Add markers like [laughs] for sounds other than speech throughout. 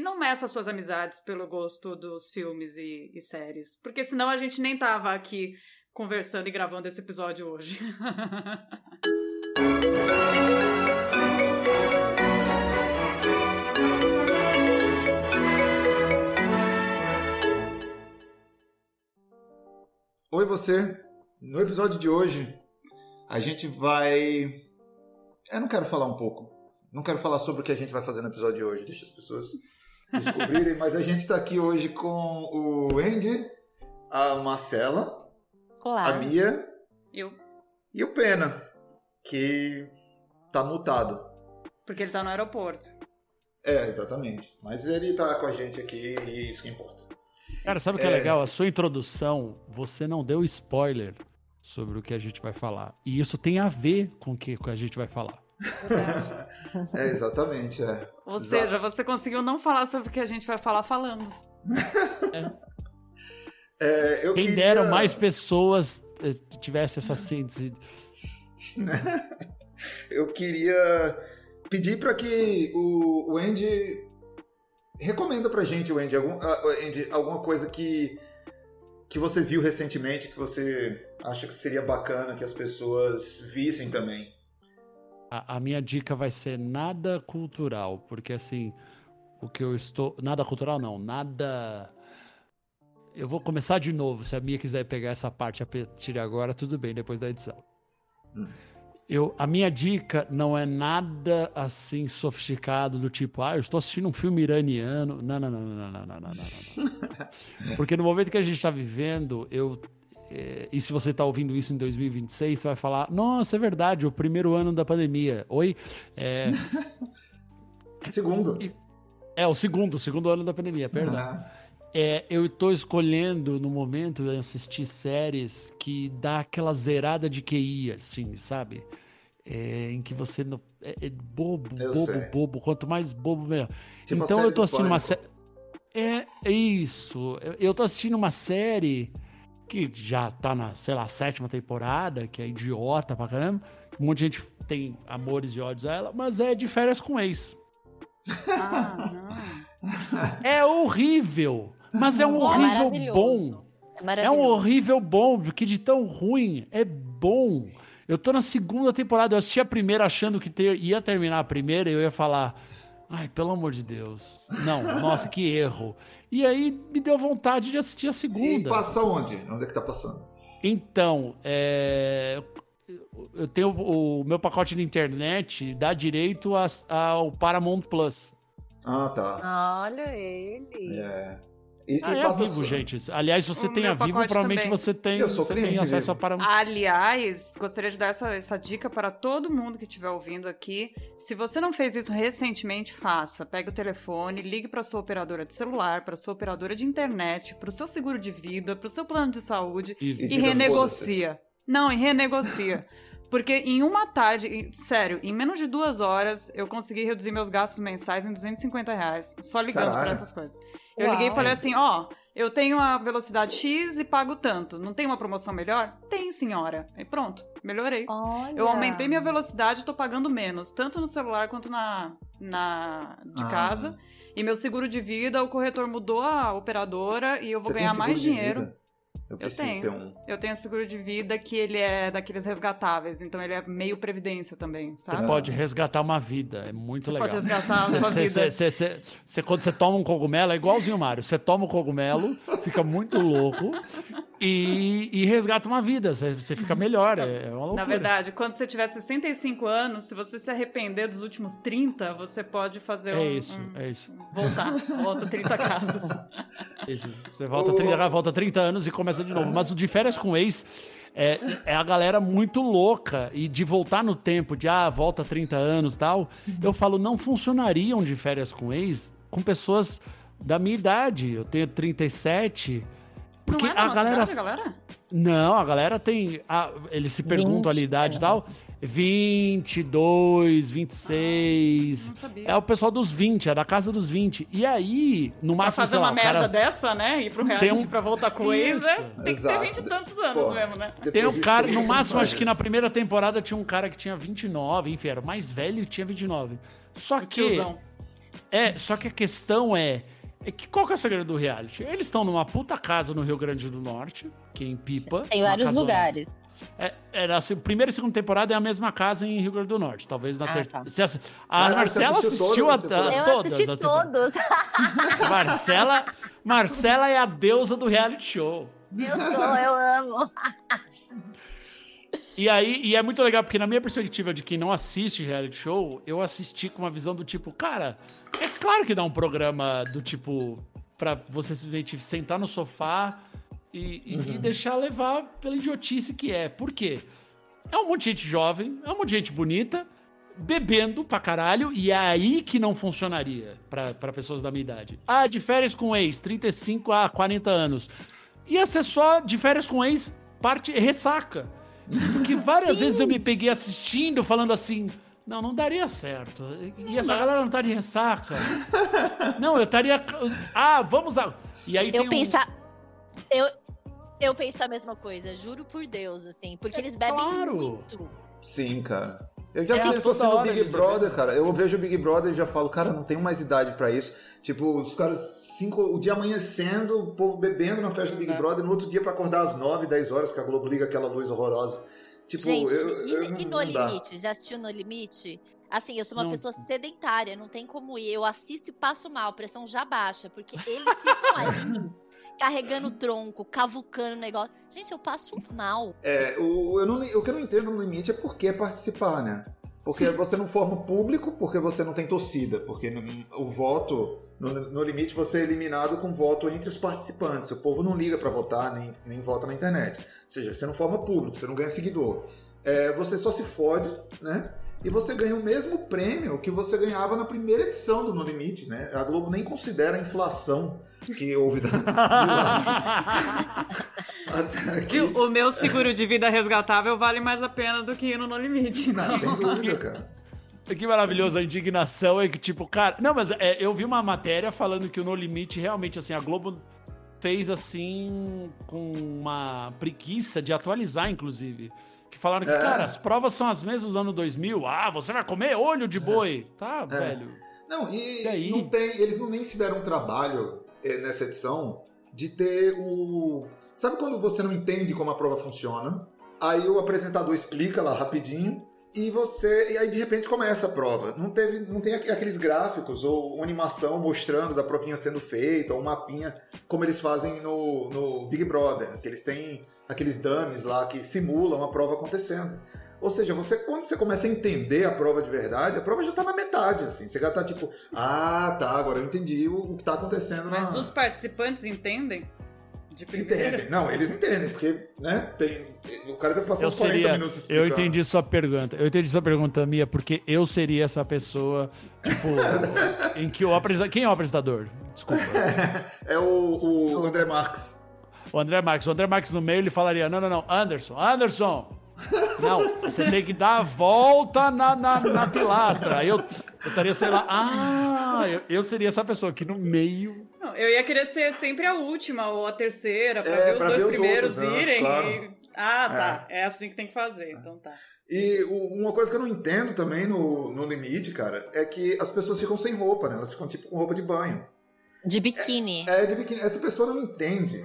Não meça suas amizades pelo gosto dos filmes e, e séries. Porque senão a gente nem tava aqui conversando e gravando esse episódio hoje. [laughs] Oi você. No episódio de hoje a gente vai eu não quero falar um pouco. Não quero falar sobre o que a gente vai fazer no episódio de hoje, deixa as pessoas descobrirem, mas a gente está aqui hoje com o Andy, a Marcela, Olá. a Mia Eu. e o Pena, que tá multado. Porque ele tá no aeroporto. É, exatamente. Mas ele tá com a gente aqui e isso que importa. Cara, sabe o que é... É. legal? A sua introdução, você não deu spoiler sobre o que a gente vai falar. E isso tem a ver com o que a gente vai falar. É, exatamente, é. Ou Exato. seja, você conseguiu não falar sobre o que a gente vai falar falando. É, eu Quem queria... dera mais pessoas eh, tivesse essa síntese. [laughs] Eu queria pedir para que o, o Andy recomenda pra gente, o Andy, algum, ah, Andy, alguma coisa que, que você viu recentemente que você acha que seria bacana que as pessoas vissem também. A, a, minha dica vai ser nada cultural, porque assim, o que eu estou. Nada cultural não, nada. Eu vou começar de novo. Se a minha quiser pegar essa parte a partir de agora, tudo bem, depois da edição. Hum. Eu, a minha dica não é nada assim sofisticado do tipo, ah, eu estou assistindo um filme iraniano. Não, não, não, não, não, não, não, não. não. [laughs] Porque no momento que a gente está vivendo, eu é, e se você está ouvindo isso em 2026, você vai falar: Nossa, é verdade, o primeiro ano da pandemia. Oi? É, [laughs] Segundo. é o segundo, o segundo ano da pandemia, perdão. Ah, É, eu tô escolhendo no momento assistir séries que dá aquela zerada de QI, assim, sabe? É, em que você não. É, é bobo, Eu bobo, sei. bobo. Quanto mais bobo, melhor. Tipo então eu do assistindo uma série. É, é isso. Eu- Eu tô assistindo uma série que já tá na, sei lá, sétima temporada, que é idiota pra caramba. Um monte de gente tem amores e ódios a ela, mas é de férias com ex. Ah, não. É horrível, mas é um É horrível maravilhoso. bom. É É maravilhoso. um horrível bom, porque de tão ruim é bom. Eu tô na segunda temporada, eu assisti a primeira achando que ter- ia terminar a primeira e eu ia falar, ai, pelo amor de Deus. Não, nossa, que erro. E aí me deu vontade de assistir a E segunda. passa onde? Onde é que tá passando? Então, é, eu tenho o meu pacote de internet dá direito ao Paramount Plus. Ah, tá. Olha ele. É. E, Ah, e é a passa Vivo, gente. Aliás, você O tem a Vivo, provavelmente também. você tem, Eu sou você tem acesso Vivo. a Paramount. Aliás, gostaria de dar essa, essa dica para todo mundo que estiver ouvindo aqui. Se você não fez isso recentemente, faça. Pega o telefone, ligue para sua operadora de celular, para sua operadora de internet, para o seu seguro de vida, para o seu plano de saúde E- e diga, renegocia. Não, e renegocia. Porque em uma tarde, em- sério, em menos de duas horas, eu consegui reduzir meus gastos mensais em 250 reais. Só ligando Caralho. para essas coisas. Eu Uau. liguei e falei assim, ó, eu tenho a velocidade X e pago tanto. Não tem uma promoção melhor? Tem, senhora. E pronto, melhorei. Olha. Eu aumentei minha velocidade e tô pagando menos, tanto no celular quanto na, na de Ah. casa. E meu seguro de vida, o corretor mudou a operadora e eu vou Você ganhar mais dinheiro. vida? Eu preciso tenho. ter um. Eu tenho seguro de vida que ele é daqueles resgatáveis, então ele é meio previdência também, Você sabe? pode resgatar uma vida, é muito Você legal. pode resgatar a Cê- vida. cê- cê- quando você toma um cogumelo, é igualzinho o Mário. Você toma o cogumelo, fica muito louco e, e resgata uma vida. Você fica melhor. É, é uma loucura. Na verdade, quando você tiver 65 anos, se você se arrepender dos últimos 30, você pode fazer É um, isso, um- é isso. voltar. Volta 30 casas. [laughs] Isso. Você volta O- 30, volta 30 anos e começa de novo. Mas o de férias com ex é, é a galera muito louca. E de voltar no tempo, de ah, volta 30 anos e tal, eu falo, não funcionariam de férias com ex com pessoas da minha idade. Eu tenho 37. Porque Não é da a nossa galera. idade, galera? Não, a galera tem. a- eles se perguntam ali a 20, idade e tal. 22, 26. Não sabia. é o pessoal dos 20, é da casa dos 20. E aí, no Pra máximo, fazer sei lá, uma merda cara. dessa, né? Ir pro reality Tem um- pra voltar com ex, Isso. né? Tem que ter Exato. 20 e tantos anos Pô, mesmo, né? Tem um cara, no máximo, acho que na primeira temporada tinha um cara que tinha 29, enfim, era o mais velho e tinha 29. Só O que. tiozão. É, só que a questão é. É que qual que é o segredo do reality? Eles estão numa puta casa no Rio Grande do Norte, que é em Pipa. Tem vários casona. lugares. É, era a se- primeira e segunda temporada é a mesma casa em Rio Grande do Norte. Talvez na Ah, terceira. tá. A Caraca, Marcela assistiu assistiu todas a, a- Eu todas assisti as temporadas. todos. [laughs] [laughs] Marcela, Marcela é a deusa do reality show. Eu sou, eu amo. E aí, e é muito legal, porque na minha perspectiva de quem não assiste reality show, eu assisti com uma visão do tipo, cara, é claro que dá um programa do tipo, pra você simplesmente sentar no sofá e, e- e deixar levar pela idiotice que é. Por quê? É um monte de gente jovem, é um monte de gente bonita, bebendo pra caralho, e é aí que não funcionaria pra, pra pessoas da minha idade. Ah, de férias com ex, 35 a 40 anos. Ia ser só de férias com ex, parte ressaca. Porque várias Sim. vezes eu me peguei assistindo, falando assim. Não, não daria certo. E essa galera não tá de ressaca. [laughs] Não, eu estaria. Ah, vamos a. E aí tem Eu um- pensar. Eu, eu penso a mesma coisa, juro por Deus, assim. Porque eles bebem claro. muito. Sim, cara. Eu já É, penso toda assim no Big Brother, cara. Eu vejo o Big Brother e já falo, cara, não tenho mais idade pra isso. Tipo, os caras, cinco, o dia amanhecendo, o povo bebendo na festa do Big É. Brother, no outro dia pra acordar às 9, 10 horas, que a Globo liga aquela luz horrorosa. Tipo, Gente, eu, e, eu e no limite? Já assistiu no limite? Assim, eu sou uma Não. pessoa sedentária, não tem como ir. Eu assisto e passo mal, a pressão já baixa, porque eles ficam [laughs] ali carregando tronco, cavucando o negócio. Gente, eu passo mal. É, o, eu não, o que eu não entendo no limite é por que participar, né? Porque [laughs] você não forma público, porque você não tem torcida. Porque o voto, no, no limite, você é eliminado com voto entre os participantes. O povo não liga pra votar, nem, nem vota na internet. Ou seja, você não forma público, você não ganha seguidor. É, você só se fode, né? E você ganha o mesmo prêmio que você ganhava na primeira edição do No Limite, né? A Globo nem considera a inflação que houve da. [laughs] Que o meu seguro de vida resgatável vale mais a pena do que ir no No Limite. Não, sem dúvida, cara. Que maravilhoso, a indignação é que, tipo, cara. Não, mas é, eu vi uma matéria falando que o No Limite, realmente, assim, a Globo fez assim, com uma preguiça de atualizar, inclusive. Que falaram que, É. cara, as provas são as mesmas do ano 2000. Ah, você vai comer olho de boi. Tá, velho. Não, e E aí? não tem, eles não nem se deram trabalho eh, nessa edição de ter o. Sabe quando você não entende como a prova funciona? Aí o apresentador explica lá rapidinho e você. E aí de repente começa a prova. Não, teve, não tem aqu- aqueles gráficos ou animação mostrando da provinha sendo feita, ou mapinha, como eles fazem no, no Big Brother, que eles têm aqueles dummies lá que simulam a prova acontecendo. Ou seja, você quando você começa a entender a prova de verdade, a prova já tá na metade, assim. Você já tá tipo, ah, tá, agora eu entendi o, o que tá acontecendo Mas na... os participantes entendem? De primeira? Entendem. Não, eles entendem, porque, né, tem... O cara deve passar Eu uns 40 seria. minutos explicando. Eu entendi sua pergunta. Eu entendi sua pergunta, Mia, porque eu seria essa pessoa, tipo, [laughs] em que o apresentador. Quem é o apresentador? Desculpa. [laughs] É o, o André Marques. O André Marques. O André Marques no meio ele falaria: não, não, não, Anderson, Anderson! Não, você tem que dar a volta na, na, na pilastra. Aí eu, eu estaria, sei lá, ah, eu, eu seria essa pessoa aqui no meio. Não, eu ia querer ser sempre a última ou a terceira, pra É, ver os pra dois ver os primeiros outros, né? irem. Claro. e- Ah, tá. É. assim que tem que fazer, então tá. E uma coisa que eu não entendo também no, no limite, cara, é que as pessoas ficam sem roupa, né? Elas ficam tipo com roupa de banho. De biquíni. É, de biquíni. Essa pessoa não entende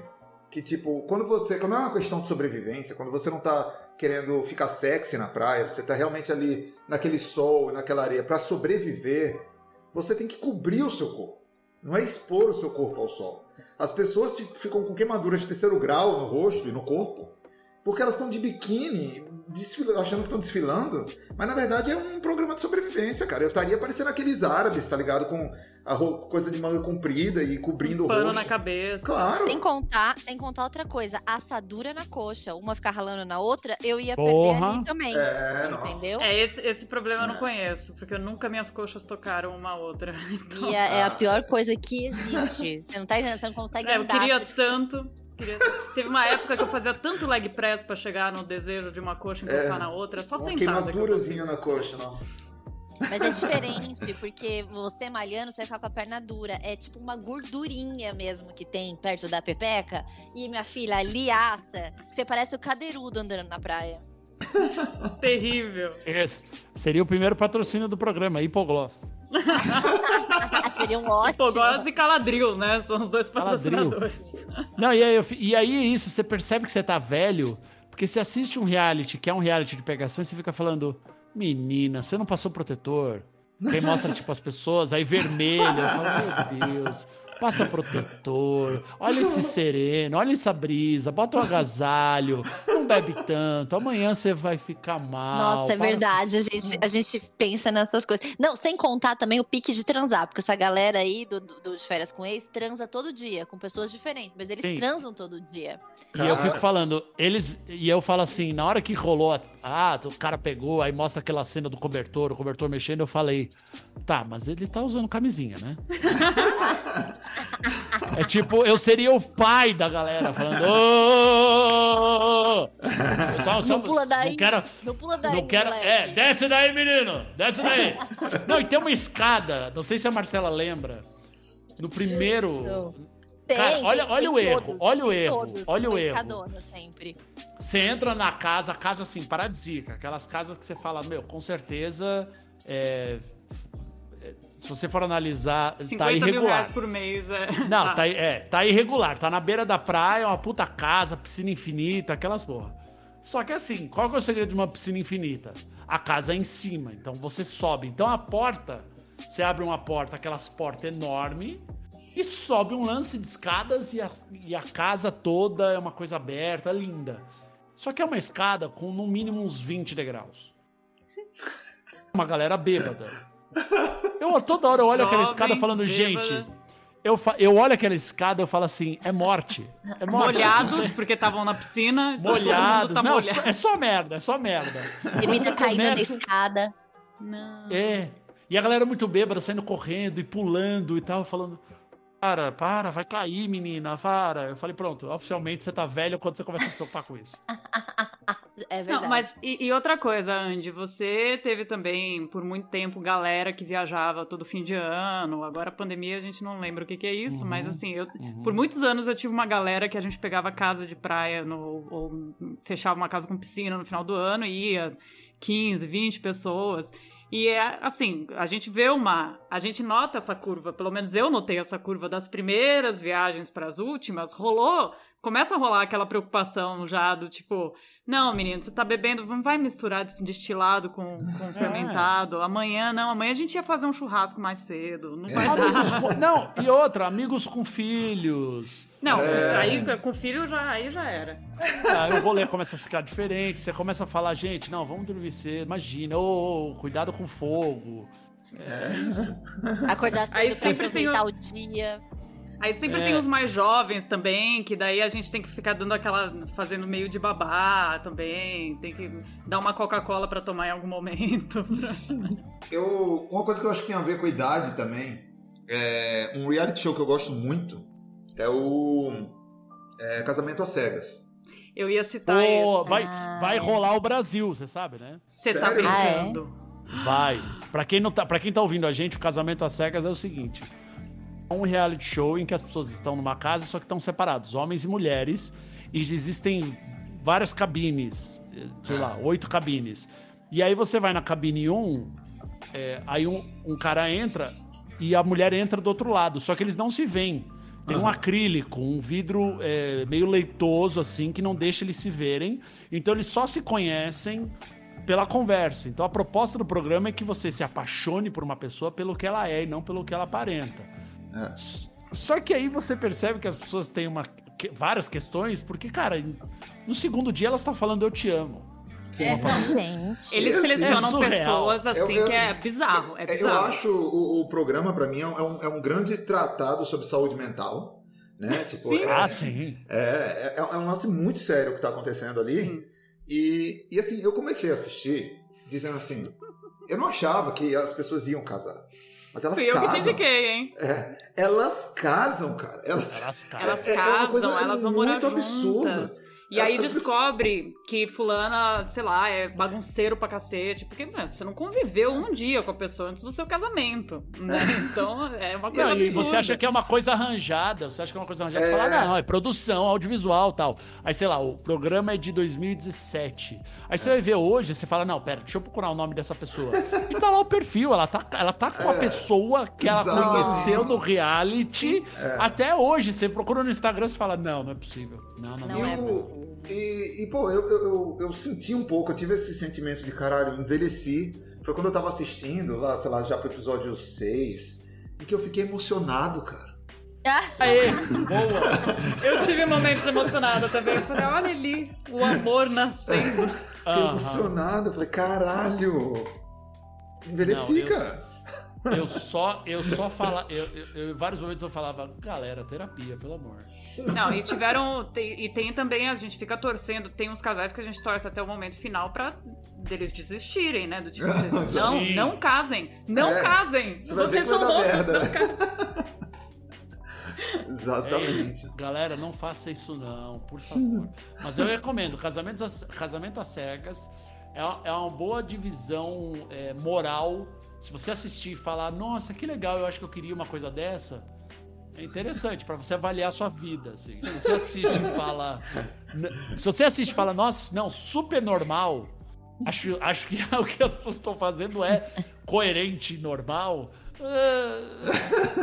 que, tipo, quando você. Quando é uma questão de sobrevivência, quando você não tá querendo ficar sexy na praia, você tá realmente ali naquele sol, naquela areia, pra sobreviver, você tem que cobrir o seu corpo. Não é expor o seu corpo ao sol. As pessoas ficam com queimaduras de terceiro grau no rosto e no corpo, porque elas estão de biquíni, desfila- achando que estão desfilando, mas na verdade é um programa de sobrevivência, cara. Eu estaria parecendo aqueles árabes, tá ligado? Com a ro- coisa de manga comprida e cobrindo o Pano rosto. na cabeça. Claro. Sem contar, sem contar outra coisa, assadura na coxa. Uma ficar ralando na outra, eu ia Porra. perder ali também. É, nossa. entendeu? É, esse, esse problema eu não É. conheço, porque nunca minhas coxas tocaram uma a outra. [laughs] Então, E é, é a pior coisa que existe. Você não tá entendendo, você não consegue é, eu andar. queria você fica- tanto. Queria- Teve uma época que eu fazia tanto leg press pra chegar no desejo de uma coxa encostar É. na outra, só sentada. que eu queimadurazinha na coxa, nossa. Mas é diferente, porque você malhando, você vai ficar com a perna dura. É tipo uma gordurinha mesmo que tem perto da pepeca. E minha filha, aliaça, que você parece o cadeirudo andando na praia. [laughs] Terrível. Esse seria o primeiro patrocínio do programa, Hipogloss. [laughs] Seria um ótimo. Hipogloss e Caladril, né? São os dois Caladril. patrocinadores. [laughs] Não, e aí, e aí é isso, você percebe que você tá velho, porque você assiste um reality, que é um reality de pegação, e você fica falando, menina, você não passou protetor? Quem mostra, tipo, as pessoas, aí vermelho, eu falo, meu Deus, passa protetor, olha esse sereno, olha essa brisa, bota um agasalho, não bebe tanto, amanhã você vai ficar mal. Nossa, é para- verdade. A gente, a gente pensa nessas coisas. Não, sem contar também o pique de transar, porque essa galera aí do, do, do de férias com ex transa todo dia, com pessoas diferentes, mas eles Sim. transam todo dia. E eu fico falando, eles. E eu falo assim, na hora que rolou, a- ah, o cara pegou, aí mostra aquela cena do cobertor, o cobertor mexendo, eu falei, tá, mas ele tá usando camisinha, né? [laughs] é tipo, eu seria o pai da galera falando, só- Não pula daí. Não quero, Não pula daí, não quero. É, desce daí, menino! Desce daí! Não, e tem uma escada, não sei se a Marcela lembra. No primeiro. Não. Cara, olha- tem- olha tem o erro, todos, olha o tem erro, todos, olha o erro. escadona sempre. Você entra na casa, casa assim, paradisíaca. Aquelas casas que você fala, meu, com certeza. é, se você for analisar, 50 tá mil reais irregular. por mês. É. Não, [laughs] tá, é, tá irregular. Tá na beira da praia, uma puta casa, piscina infinita, aquelas porra. Só que assim, qual que é o segredo de uma piscina infinita? A casa é em cima, então você sobe. Então a porta, você abre uma porta, aquelas portas enormes, e sobe um lance de escadas e a, e a casa toda é uma coisa aberta, linda. Só que é uma escada com no mínimo uns 20 degraus. [laughs] Uma galera bêbada. Eu toda hora eu olho aquela escada falando, gente, eu, eu olho aquela escada eu falo assim, é morte. É morte. Molhados, porque estavam na piscina. Molhados. Tá Não, molhado. é só merda, é só merda. Bebida caindo da começa- escada. Não. É. E a galera muito bêbada, saindo correndo e pulando e tal, falando. Para, para, vai cair, menina, para. Eu falei, pronto, oficialmente você tá velho quando você começa a se preocupar com isso. É verdade. Não, mas e, e outra coisa, Andy, você teve também por muito tempo galera que viajava todo fim de ano. Agora a pandemia a gente não lembra o que, que é isso, Uhum, mas assim, eu, uhum. por muitos anos eu tive uma galera que a gente pegava casa de praia no, ou fechava uma casa com piscina no final do ano e ia 15, 20 pessoas. E é assim, a gente vê uma. A gente nota essa curva, pelo menos eu notei essa curva das primeiras viagens para as últimas, rolou. Começa a rolar aquela preocupação já do tipo, não, menino, você tá bebendo, não vai misturar destilado com, com fermentado. Amanhã, não, amanhã a gente ia fazer um churrasco mais cedo. Não vai dar. Amigos Não, e outra, amigos com filhos. Não, É. aí com filho já, aí já era. Aí o rolê começa a ficar diferente, você começa a falar, gente, não, vamos dormir cedo, imagina, ô, ô, cuidado com fogo. É isso. Acordar cedo Aí pra sempre tem aproveitar o dia. Aí sempre É. tem os mais jovens também, que daí a gente tem que ficar dando aquela. fazendo meio de babá também. Tem que dar uma Coca-Cola pra tomar em algum momento. [laughs] Eu, uma coisa que eu acho que tem a ver com a idade também, é um reality show que eu gosto muito é o é, Casamento às Cegas. Eu ia citar Pô, esse. vai, Ah. vai rolar o Brasil, você sabe, né? Você tá Sério? Ah, é? brincando. Vai. Pra quem, não tá, pra quem tá ouvindo a gente, o Casamento às Cegas é o seguinte. É um reality show em que as pessoas estão numa casa, só que estão separados, homens e mulheres, e existem várias cabines, sei lá, oito cabines. E aí você vai na cabine 1, é, aí um, um cara entra e a mulher entra do outro lado, só que eles não se veem. Tem um acrílico, um vidro é, meio leitoso, assim, que não deixa eles se verem. Então eles só se conhecem pela conversa. Então a proposta do programa é que você se apaixone por uma pessoa pelo que ela é e não pelo que ela aparenta. É. Só que aí você percebe que as pessoas têm uma, que- várias questões, porque, cara, no segundo dia elas estão falando eu te amo. É, não, Gente. eles Esse selecionam é pessoas assim Eu- eu- que é bizarro. É É, bizarro. Eu acho o, o programa, pra mim, é um, é um grande tratado sobre saúde mental. Né? [laughs] Tipo, Sim. é, Ah, sim. É, é, é um lance muito sério que tá acontecendo ali. Sim. E, e assim, eu comecei a assistir dizendo assim: eu não achava que as pessoas iam casar. Mas elas Fui eu que te casam. indiquei, hein? É, elas casam, cara. Elas, Elas casam. Elas é- é uma casam, coisa elas vão morar muito absurda. juntas. E aí descobre que fulana, sei lá, é bagunceiro pra cacete. Porque mano, você não conviveu um dia com a pessoa antes do seu casamento, né? Então é uma coisa Não, e absurda. você acha que é uma coisa arranjada, você acha que é uma coisa arranjada, você É. fala, não, é produção, audiovisual tal. Aí, sei lá, o programa é de 2017. Aí você vai ver hoje, você fala, não, pera, deixa eu procurar o nome dessa pessoa. E tá lá o perfil, ela tá, ela tá com a pessoa que ela exatamente. conheceu no reality até hoje. Você procura no Instagram e fala, não, não é possível. Não, não, Não não. é E possível. E, e, pô, eu, eu, eu, eu senti um pouco, eu tive esse sentimento de caralho, envelheci. Foi quando eu tava assistindo, lá, sei lá, já pro episódio 6, em que eu fiquei emocionado, cara. Ah, Aê, [laughs] boa. Eu tive momentos emocionados também. Eu falei, olha ali, o amor nascendo. Fiquei Aham. emocionado, eu falei, caralho. Envelheci, Não, eu- cara. Eu só, eu só fala, eu, eu- eu- em vários momentos eu falava, galera, terapia, pelo amor. Não, e tiveram. e tem também, a gente fica torcendo, tem uns casais que a gente torce até o momento final pra deles desistirem, né? Do tipo, vocês, não, [laughs] Sim. não casem! Não É, casem! você Vocês são loucos, merda. não casem. É Exatamente. isso. Galera, não faça isso não, por favor. Mas eu recomendo, casamento às, casamento às cegas é, é uma boa divisão é, moral. Se você assistir e falar, nossa, que legal, eu acho que eu queria uma coisa dessa, é interessante pra você avaliar a sua vida. Assim. Se você assiste e fala. Se você assiste e fala, nossa, não, super normal. Acho, acho que [laughs] o que as pessoas estão fazendo é coerente e normal.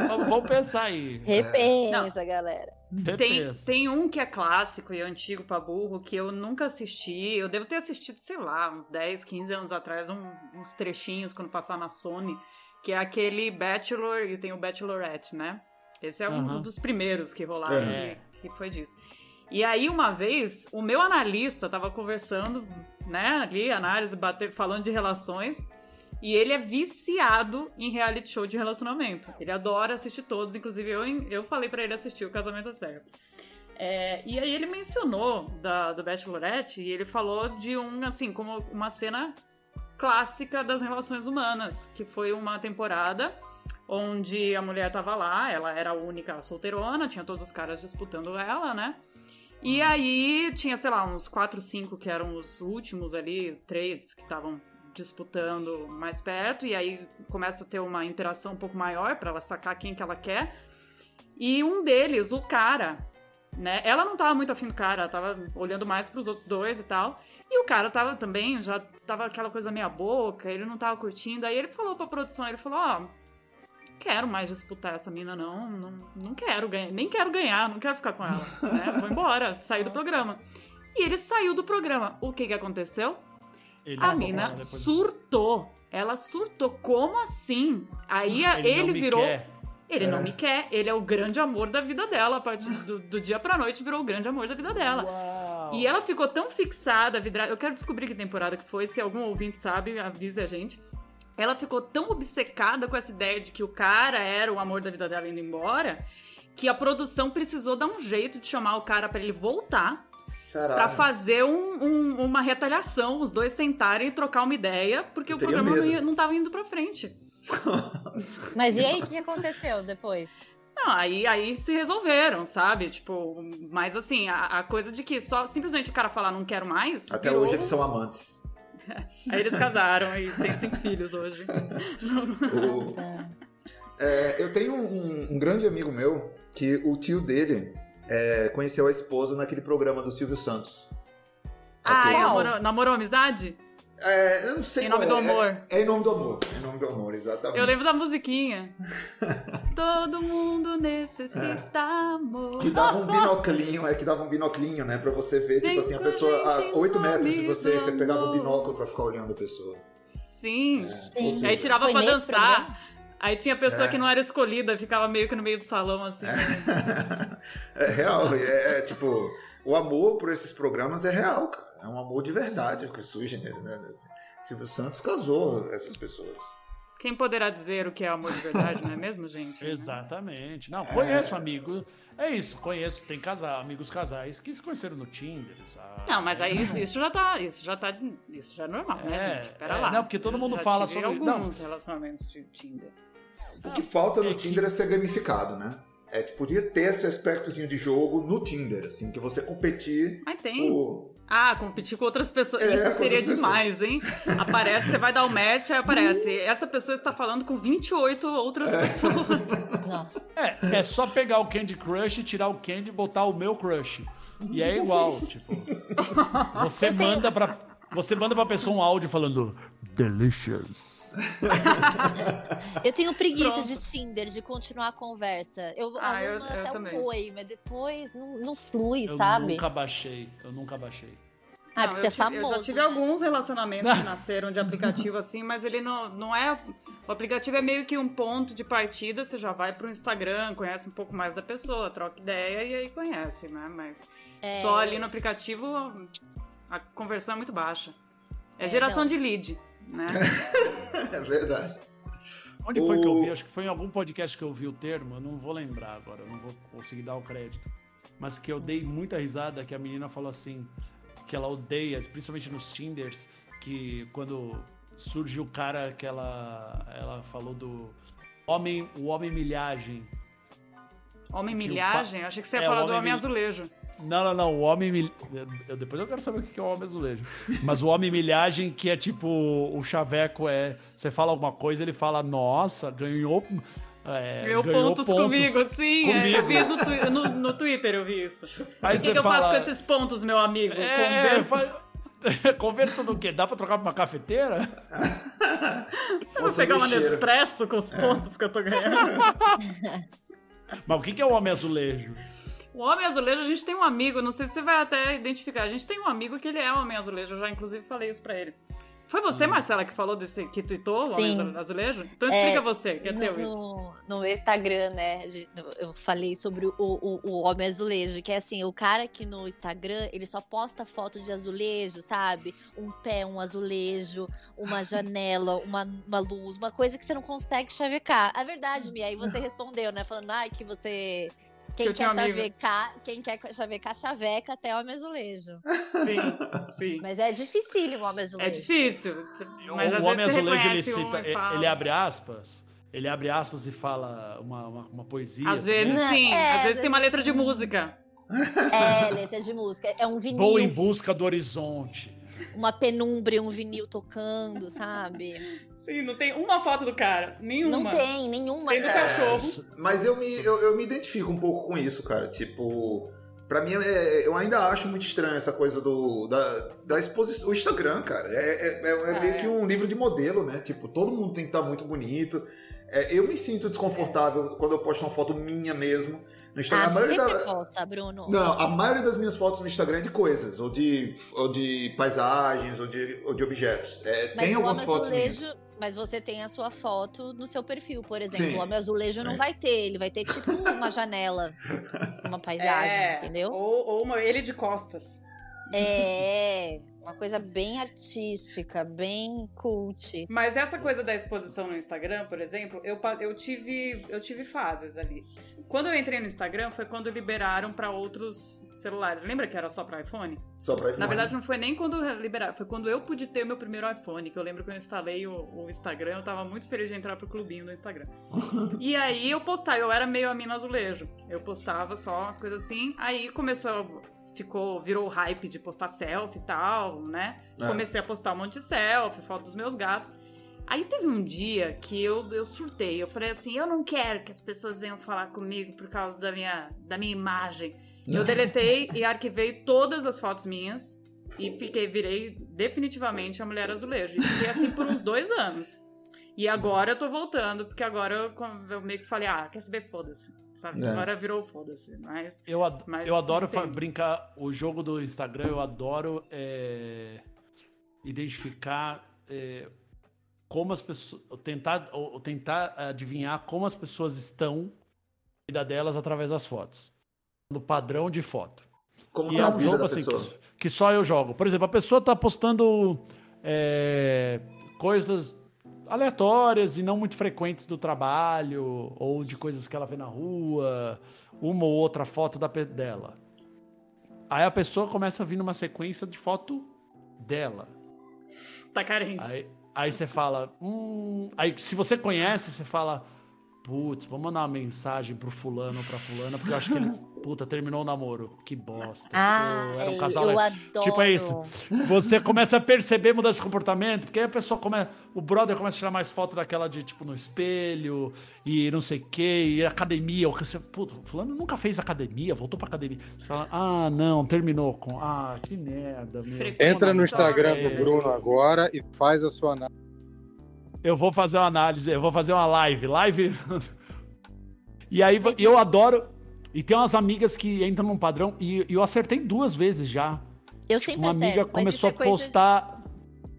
vamos- vamos pensar aí. repensa, galera. Tem, tem um que é clássico e antigo pra burro que eu nunca assisti. Eu devo ter assistido, sei lá, uns 10, 15 anos atrás, um- uns trechinhos quando passar na Sony, que é aquele Bachelor e tem o Bachelorette, né? Esse é um dos primeiros que rolaram, É. que, que foi disso. E aí, uma vez, o meu analista tava conversando, né, ali, análise, bater, falando de relações, e ele é viciado em reality show de relacionamento. Ele adora assistir todos, inclusive eu, eu falei pra ele assistir o Casamento às Cegas. É, e aí ele mencionou da, do Bachelorette e ele falou de um, assim, como uma cena clássica das relações humanas, que foi uma temporada onde a mulher tava lá, ela era a única solteirona, tinha todos os caras disputando ela, né? E aí tinha, sei lá, uns quatro, cinco que eram os últimos ali, três que estavam disputando mais perto, e aí começa a ter uma interação um pouco maior pra ela sacar quem que ela quer. E um deles, o cara, né? Ela não tava muito afim do cara, ela tava olhando mais pros outros dois e tal. E o cara tava também, já tava aquela coisa meia boca, ele não tava curtindo. Aí ele falou pra produção, ele falou, ó, não quero mais disputar essa mina, não. Não, não quero ganhar, nem quero ganhar, não quero ficar com ela. Né? Vou embora, sair do programa. E ele saiu do programa. O que que aconteceu? Ele A não mina surtou. Ela surtou. Como assim? Aí Ele ele, não virou. quer. Ele não É. me quer. Ele é o grande amor da vida dela. A partir do, do dia pra noite virou o grande amor da vida dela. Uau. E ela ficou tão fixada, vidrada. Eu quero descobrir que temporada que foi. Se algum ouvinte sabe, avise a gente. Ela ficou tão obcecada com essa ideia de que o cara era o amor da vida dela indo embora, que a produção precisou dar um jeito de chamar o cara pra ele voltar pra Caralho. fazer um- um- uma retaliação, os dois sentarem e trocar uma ideia, porque Eu o programa não, ia- não tava indo pra frente. Mas e aí, o que aconteceu depois? Não, aí, aí se resolveram, sabe? Tipo, mas assim, a, a coisa de que só simplesmente o cara falar não quero mais. Até virou- hoje eles são amantes. [laughs] Aí eles casaram e tem cinco filhos hoje. [laughs] O- É, eu tenho um, um grande amigo meu que o tio dele é, conheceu a esposa naquele programa do Silvio Santos. Ah, e Qual? namorou, namorou amizade? É, eu não sei Em qual nome do é. amor. É, é em nome do amor. É em nome do amor, exatamente. Eu lembro da musiquinha. [laughs] Todo mundo necessita amor. Que dava um binoclinho, é que dava um binoclinho, né? Pra você ver, tipo assim, a pessoa a corrente 8 no metros e você, você pegava o binóculo pra ficar olhando a pessoa. Sim. Sim. Aí tirava Foi pra dançar. programa? Aí tinha pessoa É. que não era escolhida, ficava meio que no meio do salão, assim. [laughs] é real, é, é, tipo, o amor por esses programas é real, cara. É um amor de verdade que surge, né? Silvio Santos casou essas pessoas. Quem poderá dizer o que é amor de verdade, não é mesmo, gente? [laughs] Exatamente. Não, conheço amigo. É isso, conheço, tem casal, amigos casais que se conheceram no Tinder. sabe? Não, mas aí isso, isso já tá. Isso já tá. Isso já é normal, né, É, gente? Pera é, lá. não, porque todo Eu mundo já fala tive sobre- alguns não. relacionamentos de Tinder. O que falta no é que- Tinder é ser gamificado, né? É, podia ter esse aspectozinho de jogo no Tinder, assim, que você competir. Mas tem. por- Ah, competir com outras pessoas. É, Isso seria demais, hein? Aparece, você vai dar o match, aí aparece. [laughs] Essa pessoa está falando com 28 outras pessoas. [laughs] Nossa. É, é só pegar o Candy Crush, tirar o Candy e botar o meu crush. E é igual, tipo. [laughs] Você Eu tenho- manda pra. Você manda pra pessoa um áudio falando Delicious. [laughs] Eu tenho preguiça Pronto. de Tinder, de continuar a conversa. Eu Ah, às vezes eu- mando eu até também. um oi, mas depois não, não flui, Eu sabe? nunca baixei. Eu nunca baixei. Ah, Não, porque você é eu famoso. Eu já tive né? alguns relacionamentos que [laughs] nasceram de aplicativo assim, mas ele não, não é. O aplicativo é meio que um ponto de partida, você já vai pro Instagram, conhece um pouco mais da pessoa, troca ideia e aí conhece, né? Mas É, só ali no aplicativo a conversão é muito baixa. É É, geração não. de lead, né? [laughs] É verdade. Onde foi que eu O- vi? Acho que foi em algum podcast que eu vi o termo, eu não vou lembrar agora, eu não vou conseguir dar o crédito. Mas que eu dei muita risada, que a menina falou assim, que ela odeia, principalmente nos Tinders, que quando surge o cara que ela, ela falou do homem, o homem milhagem. Homem o milhagem, pa- achei que você ia É, falar o do homem homem mil- azulejo. Não, não, não, o homem mil... eu, Depois eu quero saber o que é o homem azulejo. Mas o homem milhagem que é tipo, o chaveco é, você fala alguma coisa, ele fala, nossa, ganhou... é, Ganhou pontos, comigo, sim. é, comigo. eu vi no, twi- no- no Twitter, eu vi isso. Aí o que, que eu fala- faço com esses pontos, meu amigo? É, Converto- faz... [laughs] Converto no quê? Dá pra trocar pra uma cafeteira? [laughs] Eu vou pegar uma. Nespresso com os pontos que eu tô ganhando. [laughs] Mas o que que é o homem azulejo? O homem azulejo, a gente tem um amigo, não sei se você vai até identificar. A gente tem um amigo que ele é homem azulejo, eu já inclusive falei isso pra ele. Foi você, Marcela, que falou desse, que tweetou o homem Sim. azu- azulejo? Então É, explica você, que é teu no, isso. no, Instagram, né? Eu falei sobre o, o, o homem azulejo, que é assim, o cara que no Instagram, ele só posta foto de azulejo, sabe? Um pé, um azulejo, uma [laughs] janela, uma, uma luz, uma coisa que você não consegue chavecar. A verdade, Mia, aí você respondeu, né? Falando, ai, que você. Quem eu quer chavecar, quem quer chavecar, chaveca até homem azulejo. Sim, [laughs] sim. Mas é difícil o homem azulejo. É difícil. Mas o às homem azulejo, ele um cita, ele, fala. ele abre aspas, ele abre aspas e fala uma, uma, uma poesia. Às vezes sim, é, às vezes tem uma letra de música. É, letra de música. É um vinil. Vou em busca do horizonte. Uma penumbra e um vinil tocando, sabe? Sim, não tem uma foto do cara. Nenhuma. Não tem nenhuma. Tem do sabe? cachorro. Mas eu me, eu, eu me identifico um pouco com isso, cara. Tipo, pra mim, é- eu ainda acho muito estranho essa coisa do, da, da exposição. O Instagram, cara, é, é, é- é Ah, meio é. que um livro de modelo, né? Tipo, todo mundo tem que estar muito bonito. É, eu me sinto desconfortável quando eu posto uma foto minha mesmo no Instagram. Ah, a você maioria sempre da- volta, Bruno. Não, a maioria das minhas fotos no Instagram é de coisas, ou de, ou de paisagens, ou de, ou de objetos. É, Mas tem o algumas homem fotos minhas. azulejo, mas você tem a sua foto no seu perfil, por exemplo. Sim. O homem azulejo não É. vai ter, ele vai ter tipo uma janela, uma [laughs] paisagem, É, entendeu? Ou, ou uma- ele de costas. É, uma coisa bem artística, bem cult. Mas essa coisa da exposição no Instagram, por exemplo, eu, eu, tive, eu tive fases ali. Quando eu entrei no Instagram foi quando liberaram pra outros celulares. Lembra que era só pra iPhone? Só pra Na verdade, não foi nem quando liberaram, foi quando eu pude ter meu primeiro iPhone, que eu lembro que eu instalei o, o Instagram, eu tava muito feliz de entrar pro clubinho do Instagram. [laughs] e aí eu postava, eu era meio a mina azulejo. Eu postava só umas coisas assim, aí começou, ficou, virou o hype de postar selfie e tal, né? É. Comecei a postar um monte de selfie, foto dos meus gatos. Aí teve um dia que eu, eu surtei, eu falei assim, eu não quero que as pessoas venham falar comigo por causa da minha, da minha imagem. [laughs] Eu deletei e arquivei todas as fotos minhas e fiquei, virei definitivamente a mulher azulejo. E fiquei assim por uns dois anos. E agora eu tô voltando, porque agora eu, eu meio que falei, ah, quer saber, foda-se. Sabe? É. Agora virou foda-se. Mas Eu, ad- Mas eu adoro brincar. O jogo do Instagram, eu adoro é, identificar é, como as pessoas. Tentar, ou, tentar adivinhar como as pessoas estão na vida delas através das fotos. No padrão de foto. Como E é a um jogo assim que, que só eu jogo. Por exemplo, a pessoa tá postando é, coisas aleatórias e não muito frequentes do trabalho ou de coisas que ela vê na rua, uma ou outra foto da dela. Aí a pessoa começa a vir numa sequência de foto dela. tá carente. Aí, aí você fala, hum... aí se você conhece, você fala, putz, vou mandar uma mensagem pro fulano ou pra fulana, porque eu acho que ele, puta, terminou o namoro. Que bosta. Ah, Pô, era um eu casal leve. adoro. Tipo, é isso. Você começa a perceber mudança de comportamento, porque aí a pessoa começa. O brother começa a tirar mais foto daquela de, tipo, no espelho, e não sei o quê, e academia. Ou você, puta, fulano nunca fez academia, voltou pra academia. Você fala, ah, não, terminou com. Ah, que merda, meu. Entra no Instagram do Bruno agora e faz a sua análise. Eu vou fazer uma análise, eu vou fazer uma live. Live. [laughs] e aí eu adoro. E tem umas amigas que entram num padrão, e, e eu acertei duas vezes já. Eu sempre Uma amiga acerto, mas começou isso a é coisa- postar.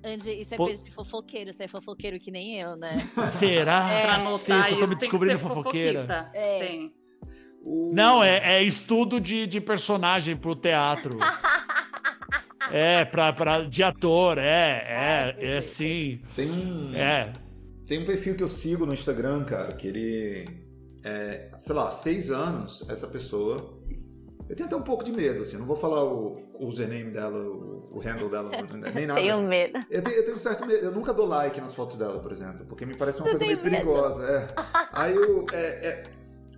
Andy, isso é Po- coisa de fofoqueiro, você é fofoqueiro que nem eu, né? [laughs] Será? É. Pra anotar eu tô isso, me descobrindo fofoqueira. É. Tem. Não, é, é estudo de, de personagem pro teatro. [laughs] é, pra, pra, de ator, é, é, é sim. Tem um, É. tem um perfil que eu sigo no Instagram, cara, que ele. É, sei lá, há seis anos, essa pessoa. Eu tenho até um pouco de medo, assim, não vou falar o, o username dela, o, o handle dela, [laughs] nem nada. Tenho medo. Eu tenho, eu tenho um certo medo. Eu nunca dou like nas fotos dela, por exemplo, porque me parece uma Tu coisa meio medo? perigosa. É. Aí eu. é, é,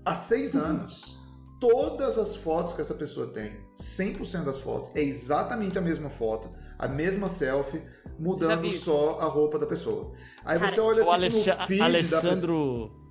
há seis anos, todas as fotos que essa pessoa tem, 100% das fotos, é exatamente a mesma foto, a mesma selfie, mudando só a roupa da pessoa. Aí Cara, você olha O tipo, Alessia- no feed da pessoa.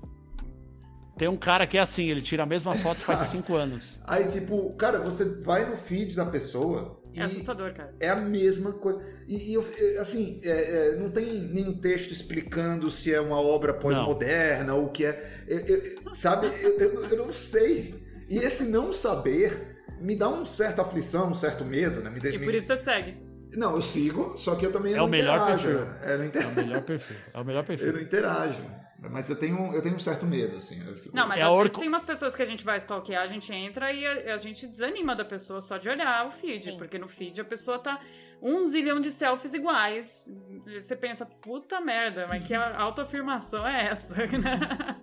Tem um cara que é assim, ele tira a mesma foto faz Exato. cinco anos. Aí, tipo, cara, você vai no feed da pessoa e É assustador, cara. é a mesma coisa. E, e eu- assim, é- é, não tem nenhum texto explicando se é uma obra pós-moderna ou o que é. Eu- eu- sabe, eu, eu- eu não sei. E esse não saber me dá um certa aflição, um certo medo, né? Me, E me- por isso você segue. Não, eu sigo, só que eu também É não o melhor interajo. perfil. É, eu não É o melhor perfil. É o melhor Eu não perfil. interajo. Mas eu tenho, eu tenho um certo medo, assim. eu fico- Não, mas É às orco- tem umas pessoas que a gente vai stalkear, a gente entra e a, a gente desanima da pessoa só de olhar o feed. Sim. Porque no feed a pessoa tá um zilhão de selfies iguais. E Você pensa, puta merda, mas que a- autoafirmação é essa? [laughs] né?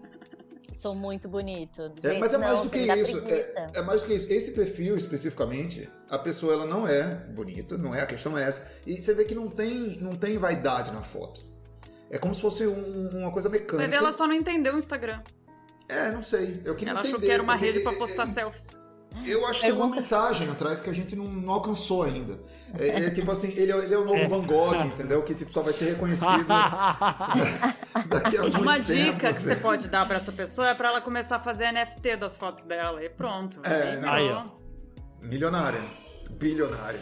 Sou muito bonito. É, mas é mais não, do que isso. É, é mais do que isso. Esse perfil especificamente, a pessoa ela não é bonita, não é a questão é essa. E você vê que não tem, não tem vaidade na foto. É como se fosse um- uma coisa mecânica. Ver, ela só não entendeu o Instagram. É, não sei. Eu queria Ela achou entender, que era uma rede pra é- postar é- selfies. Eu acho que tem uma Pergunta- mensagem atrás que a gente não, não alcançou ainda. É, é tipo assim, ele, é- ele é o novo Van Gogh, entendeu? Que tipo, só vai ser reconhecido [laughs] daqui a Uma tempo, dica que assim. você pode dar pra essa pessoa é pra ela começar a fazer NFT das fotos dela. E pronto. É, Aí não. Aí, ó. Milionário. Bilionário.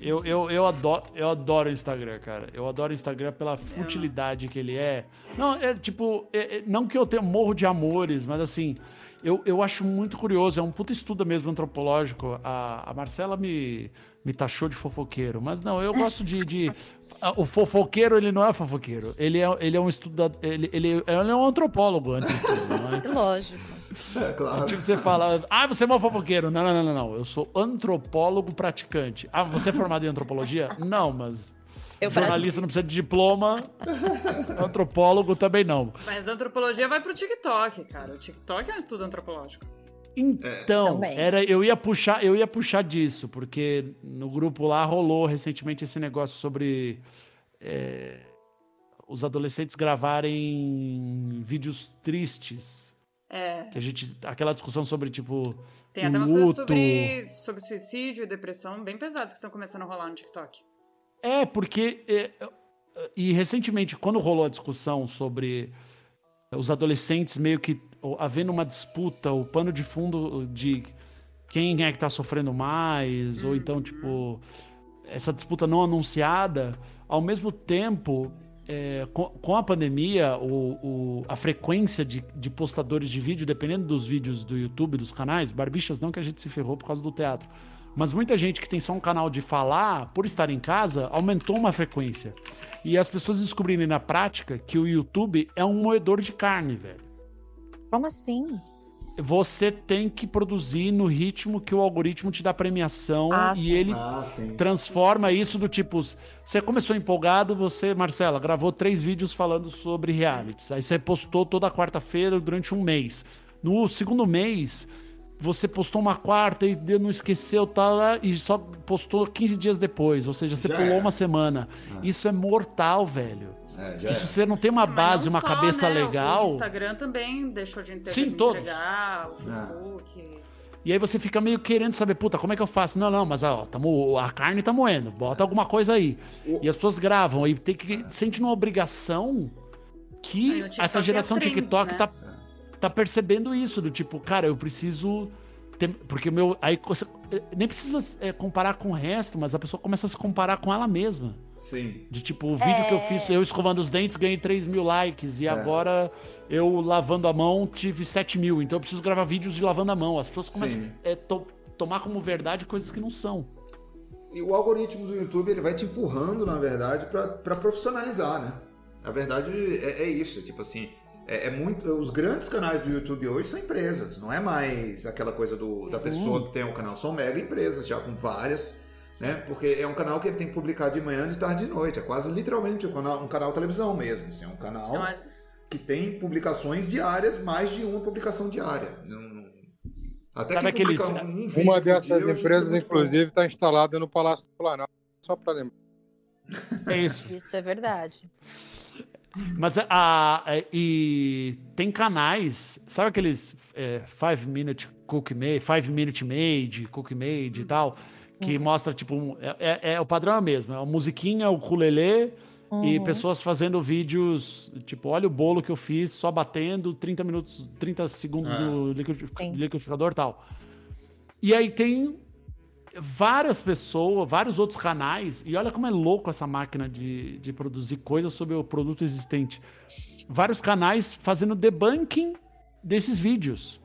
Eu, eu, eu, adoro, eu adoro o Instagram, cara. Eu adoro o Instagram pela futilidade que ele é. Não, é tipo, é- é- não que eu tenha morro de amores, mas assim, eu, eu acho muito curioso. É um puta estudo mesmo antropológico. A, a Marcela me, me taxou de fofoqueiro, mas não, eu gosto de. de- o fofoqueiro, ele não é fofoqueiro. Ele é, ele é um estudador. Ele, ele, ele é um antropólogo, antes de tudo, não é? [laughs] Lógico. É, claro. Tipo, você fala, ah, você é mau fofoqueiro. Não, não, não, não. Eu sou antropólogo praticante. Ah, você é formado em antropologia? Não, mas Eu jornalista não precisa de diploma. Antropólogo também não. Mas antropologia vai pro TikTok, cara. O TikTok é um estudo antropológico. Então, Também. era, eu ia puxar, eu ia puxar disso, porque no grupo lá rolou recentemente esse negócio sobre é, os adolescentes gravarem vídeos tristes. É. Que a gente. Aquela discussão sobre, tipo. Tem até umas coisas sobre, sobre suicídio e depressão bem pesadas que estão começando a rolar no TikTok. É, porque. é, e recentemente, quando rolou a discussão sobre os adolescentes meio que havendo uma disputa, o pano de fundo de quem é que tá sofrendo mais, ou então, tipo, essa disputa não anunciada, ao mesmo tempo. É, com, com a pandemia, o, o- a frequência de, de postadores de vídeo, dependendo dos vídeos do YouTube, dos canais, barbichas não que a gente se ferrou por causa do teatro, mas muita gente que tem só um canal de falar, por estar em casa, aumentou uma frequência. E as pessoas descobrirem na prática que o YouTube é um moedor de carne, velho. Como assim? Você tem que produzir no ritmo que o algoritmo te dá premiação Ah, e sim. ele Ah, transforma isso do tipo. Você começou empolgado, você, Marcela, gravou três vídeos falando sobre realities. Aí você postou toda quarta-feira durante um mês. No segundo mês, você postou uma quarta e não esqueceu, tá lá, e só postou 15 dias depois. Ou seja, você Já pulou era. uma semana. Isso é mortal, velho. É, já E se você não tem uma Mas base, uma só, cabeça né? legal, O Instagram também deixou de inter- Sim, todos. entregar, o Facebook. e aí você fica meio querendo saber, puta, como é que eu faço? Não, não, mas ó, tamo, a carne tá moendo, bota alguma coisa aí. E as pessoas gravam, e tem que sente uma obrigação que essa geração é TikTok né? tá, tá percebendo isso, do tipo, cara, eu preciso. ter- porque o meu. Aí você- nem precisa é, comparar com o resto, mas a pessoa começa a se comparar com ela mesma. Sim. De tipo, o vídeo que eu É. fiz, eu escovando os dentes, ganhei 3 mil likes. E É. agora eu lavando a mão tive 7 mil. Então eu preciso gravar vídeos de lavando a mão. As pessoas começam Sim. a é, to- tomar como verdade coisas que não são. E o algoritmo do YouTube ele vai te empurrando, na verdade, pra pra profissionalizar, né? A verdade é, é isso, tipo assim, é, é muito. Os grandes canais do YouTube hoje são empresas, não é mais aquela coisa do, da pessoa que tem um canal, são mega empresas já com várias, né? Porque é um canal que ele tem que publicar de manhã, de tarde e de noite, é quase literalmente um canal, um canal televisão mesmo, assim, é um canal mas- que tem publicações diárias, mais de uma publicação diária. Até Sabe que aqueles- um vídeo Uma dessas dia, é empresas, inclusive, está instalada no Palácio do Planalto, só para lembrar. É isso. [laughs] Isso é verdade. Mas a, a- e tem canais, sabe aqueles 5 Minute Cook Made, 5 Minute Made, Cook Made e tal, que mostra tipo, um- é, é- é o padrão é o mesmo, é uma musiquinha, o ukulele e Uhum. pessoas fazendo vídeos, tipo, olha o bolo que eu fiz só batendo 30 minutos, 30 segundos Ah. no liquidificador e tal. E aí tem várias pessoas, vários outros canais, e olha como é louco essa máquina de, de produzir coisas sobre o produto existente. Vários canais fazendo debunking desses vídeos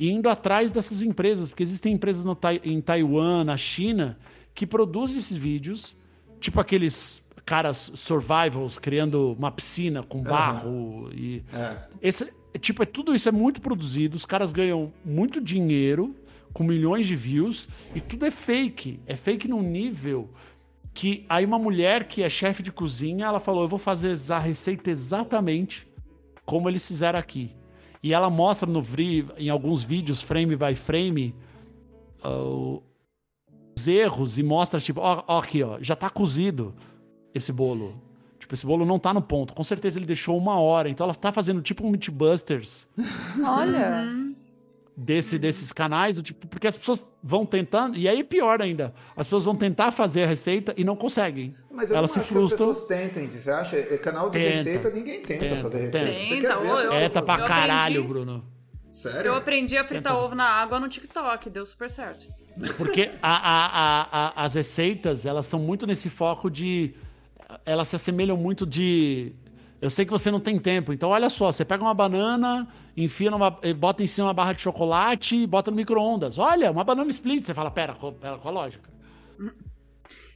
e indo atrás dessas empresas, porque existem empresas no em Taiwan, na China, que produzem esses vídeos, tipo aqueles caras survivals criando uma piscina com barro e É. esse, tipo, é, tudo isso é muito produzido, os caras ganham muito dinheiro com milhões de views e tudo é fake. É fake num nível que aí uma mulher que é chefe de cozinha, ela falou: "Eu vou fazer a receita exatamente como eles fizeram aqui". E ela mostra no em alguns vídeos frame by frame ah, os erros e mostra tipo, ó, ó aqui, ó, já tá cozido esse bolo. Tipo, esse bolo não tá no ponto. Com certeza ele deixou uma hora. Então ela tá fazendo tipo um Meatbusters Olha. Desse, desses canais, do tipo, porque as pessoas vão tentando, e aí pior ainda, as pessoas vão tentar fazer a receita e não conseguem. Mas eu Elas não se acho frustram. Que as pessoas tentem, você acha? É Canal de Tenta. receita, ninguém tenta, Tenta, fazer tenta. receita. Você Tenta, quer ver eu- É, tá pra eu caralho, aprendi- Bruno. Sério? Eu aprendi a fritar Tenta. ovo na água no TikTok, deu super certo. Porque a- a- a- a- as receitas, elas são muito nesse foco de. Elas se assemelham muito de. Eu sei que você não tem tempo, então olha só, você pega uma banana, enfia numa, bota em cima uma barra de chocolate e bota no micro-ondas. Olha, uma banana split. Você fala, pera, pera, qual a lógica?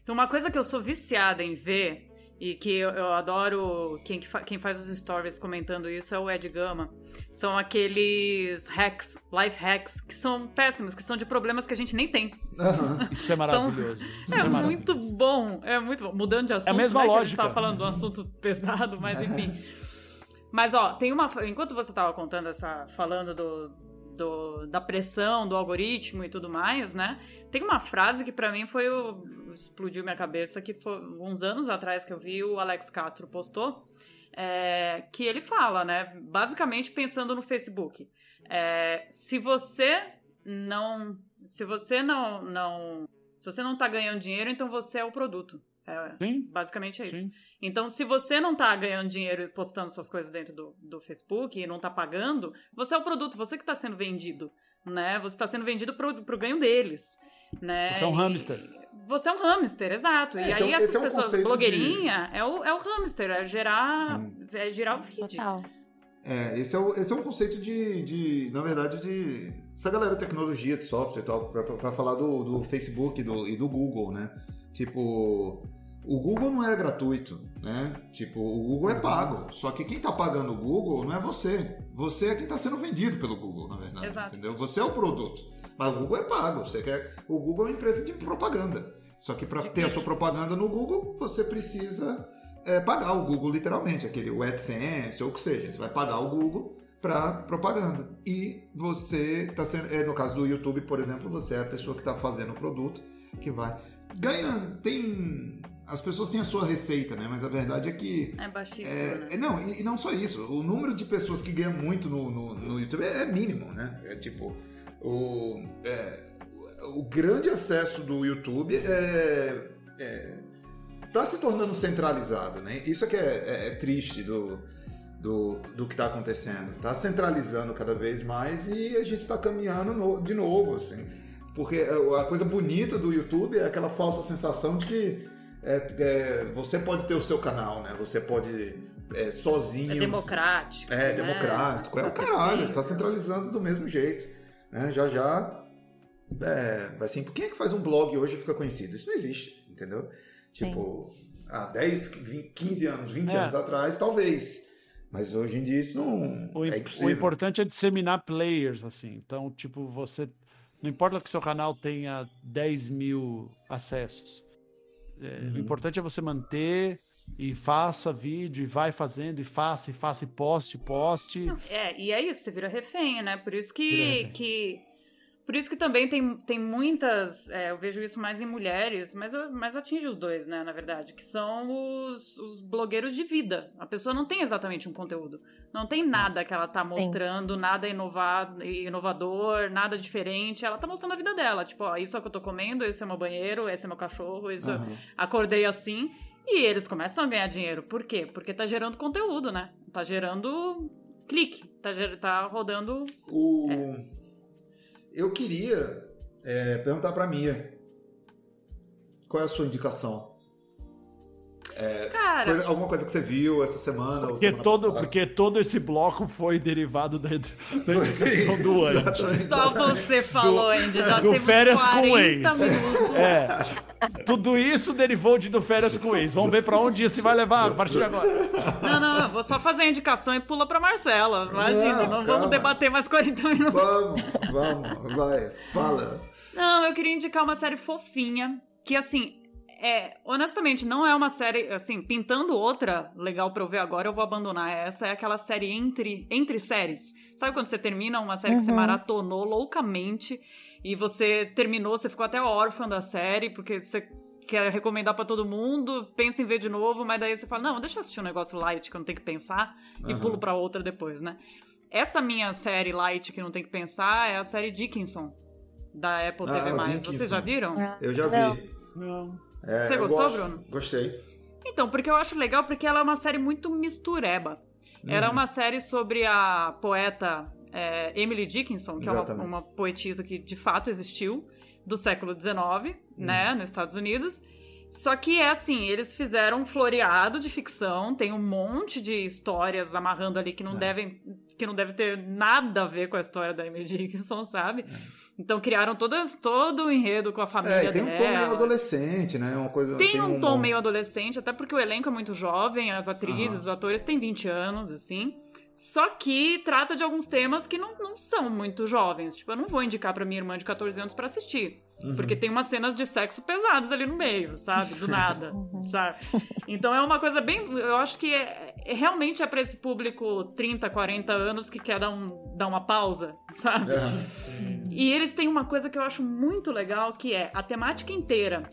Então, uma coisa que eu sou viciada em ver, e que eu, eu adoro quem, que fa- quem faz os stories comentando isso é o Ed Gama, são aqueles hacks, life hacks, que são péssimos, que são de problemas que a gente nem tem. Aham. Isso é maravilhoso. Isso É, é, maravilhoso. muito bom, é muito bom. Mudando de assunto, mesma né, que a gente lógica. tava falando de um assunto pesado, mas enfim. Mas ó, tem uma. Enquanto você tava contando essa. falando do, do- da pressão, do algoritmo e tudo mais, né? Tem uma frase que pra mim foi o. explodiu minha cabeça, que foi uns anos atrás que eu vi, o Alex Castro postou. é, que ele fala, né? Basicamente pensando no Facebook. É, se você não. Se você não, não. Se você não tá ganhando dinheiro, então você é o produto. É, Sim, basicamente é isso. sim. Então, se você não tá ganhando dinheiro e postando suas coisas dentro do, do Facebook e não tá pagando, você é o produto, você que tá sendo vendido, né? Você tá sendo vendido pro, pro ganho deles, né? Você é um E- hamster. Você é um hamster, exato. É, e é aí um- essas esse é um pessoas blogueirinha é, o, é o hamster, é gerar, Sim. é girar o feed. Total. É, esse é, o, esse é um conceito de, de, na verdade, de essa galera de tecnologia, de software e tal, pra, pra- pra falar do, do Facebook e do, e do Google, né? Tipo, o Google não é gratuito, né? Tipo, o Google é pago. Só que quem tá pagando o Google não é você. Você é quem tá sendo vendido pelo Google, na verdade. Exato. Entendeu? Você é o produto. Mas o Google é pago. Você quer... O Google é uma empresa de propaganda. Só que para ter a sua propaganda no Google, você precisa é, pagar o Google literalmente, aquele o AdSense ou o que seja. Você vai pagar o Google para propaganda. E você está sendo, é, no caso do YouTube, por exemplo, você é a pessoa que está fazendo o produto que vai. ganha. Tem. As pessoas têm a sua receita, né? Mas a verdade é que. É baixíssimo, É, né? não, e, e não só isso. O número de pessoas que ganham muito no, no, no YouTube é, é mínimo, né? É tipo. O, é, o grande acesso do YouTube é, é, tá se tornando centralizado, né? Isso é que é, é- é triste do, do, do que está acontecendo. Tá centralizando cada vez mais e a gente está caminhando no- de novo, assim. Porque a coisa bonita do YouTube é aquela falsa sensação de que é, é, você pode ter o seu canal, né? Você pode é, sozinho. É democrático. É, né? democrático. É o caralho, tá centralizando do mesmo jeito. Né? Já já. É, assim, por quem é que faz um blog hoje e fica conhecido? Isso não existe, entendeu? Tipo, há 10, 20, 15 anos, 20 É. anos atrás, talvez. Mas hoje em dia isso não O, é im- impossível. o importante é disseminar players, assim. Então, tipo, você. Não importa que seu canal tenha 10 mil acessos. É, Uhum. O importante é você manter e faça vídeo, e vai fazendo, e faça, e faça, e poste, poste. É, e é isso, você vira refém, né? Por isso que. que por isso que também tem, tem muitas. é, eu vejo isso mais em mulheres, mas, mas atinge os dois, né, na verdade, que são os, os blogueiros de vida. A pessoa não tem exatamente um conteúdo. Não tem nada que ela tá mostrando, nada inovado, inovador, nada diferente. Ela tá mostrando a vida dela. Tipo, ó, isso é o que eu tô comendo, esse é meu banheiro, esse é meu cachorro, isso Aham. acordei assim. E eles começam a ganhar dinheiro. Por quê? Porque tá gerando conteúdo, né? Tá gerando clique, tá, ger- tá rodando. O... É. Eu queria é, perguntar pra Mia. Qual é a sua indicação? Cara, Coisa- alguma coisa que você viu essa semana ou Porque semana todo, passada? porque todo esse bloco foi derivado da, da [laughs] indicação do Andy. só você falou, Andy. Já do férias com 40 ex. É. Tudo isso derivou de do férias com ex. Vamos ver pra onde isso vai levar a partir de agora. Não, não, vou só fazer a indicação e pula pra Marcela. Imagina, Não, não, vamos debater mais 40 minutos. Vamos, vamos, vai, fala. Não, eu queria indicar uma série fofinha, que assim, é, honestamente, não é uma série, assim, pintando outra legal pra eu ver agora, eu vou abandonar essa, é aquela série entre, entre séries. Sabe quando você termina uma série que você Uhum. maratonou loucamente e você terminou, você ficou até órfã da série, porque você quer recomendar pra todo mundo, pensa em ver de novo, mas daí você fala, não, deixa eu assistir um negócio light que eu não tenho que pensar e Aham. pulo pra outra depois, né? Essa minha série light que não tem que pensar é a série Dickinson, da Apple Ah, TV+. Vocês já viram? Eu já Não. vi. Não. É, Você gostou, gosto. Bruno? Gostei. Então, porque eu acho legal, porque ela é uma série muito mistureba. Era Uhum. uma série sobre a poeta é, Emily Dickinson, que é Exatamente. uma, uma poetisa que de fato existiu, do século XIX, Uhum. né, nos Estados Unidos. Só que é assim, eles fizeram um floreado de ficção, tem um monte de histórias amarrando ali que não É. devem que não deve ter nada a ver com a história da Emily Dickinson, sabe? É. Então criaram todas, todo o enredo com a família É, tem um tom meio dela. adolescente, né? Uma coisa, Tem um tom bom- meio adolescente, até porque o elenco é muito jovem, as atrizes, Aham. os atores têm 20 anos, assim. Só que trata de alguns temas que não, não são muito jovens. Tipo, eu não vou indicar pra minha irmã de 14 anos pra assistir. Uhum. Porque tem umas cenas de sexo pesadas ali no meio, sabe? Do nada, [laughs] Uhum. sabe? Então é uma coisa bem... Eu acho que é, é- realmente é pra esse público 30, 40 anos que quer dar, um, dar uma pausa, sabe? É. E eles têm uma coisa que eu acho muito legal, que é a temática inteira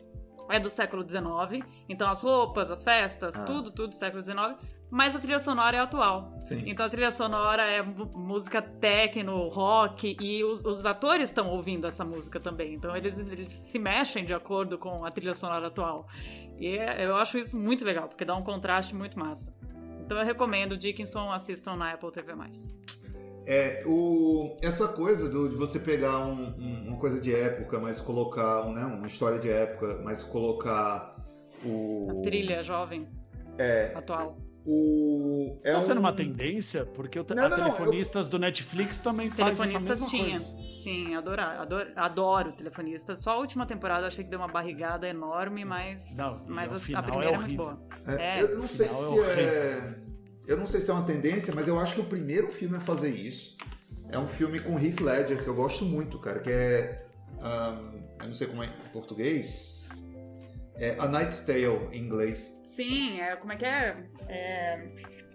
é do século XIX, então as roupas, as festas, Ah. tudo, tudo do século XIX, mas a trilha sonora é atual. Sim. Então a trilha sonora é música techno, rock, e os, os atores estão ouvindo essa música também. Então eles, eles se mexem de acordo com a trilha sonora atual. E é- eu acho isso muito legal, porque dá um contraste muito massa. Então eu recomendo Dickinson, assistam na Apple TV+. É, o, essa coisa do- de você pegar um- um- uma coisa de época, mas colocar um, né, uma história de época, mas colocar o. Trilha jovem, É. atual. O. Está é sendo um- uma tendência? Porque o Não, a não, não, telefonistas do Netflix também faz essa Telefonistas mesma tinha. coisa. Sim, adorar, adoro, adoro telefonistas. Só a última temporada eu achei que deu uma barrigada enorme, mas, Não, mas a- a, primeira é é, muito boa. É, É, eu não sei final é se é. Eu não sei se é uma tendência, mas eu acho que o primeiro filme a fazer isso é um filme com Heath Ledger, que eu gosto muito, cara, que é. ahn, eu não sei como é em português. É A Night's Tale, em inglês. Sim, é, como é que é? É,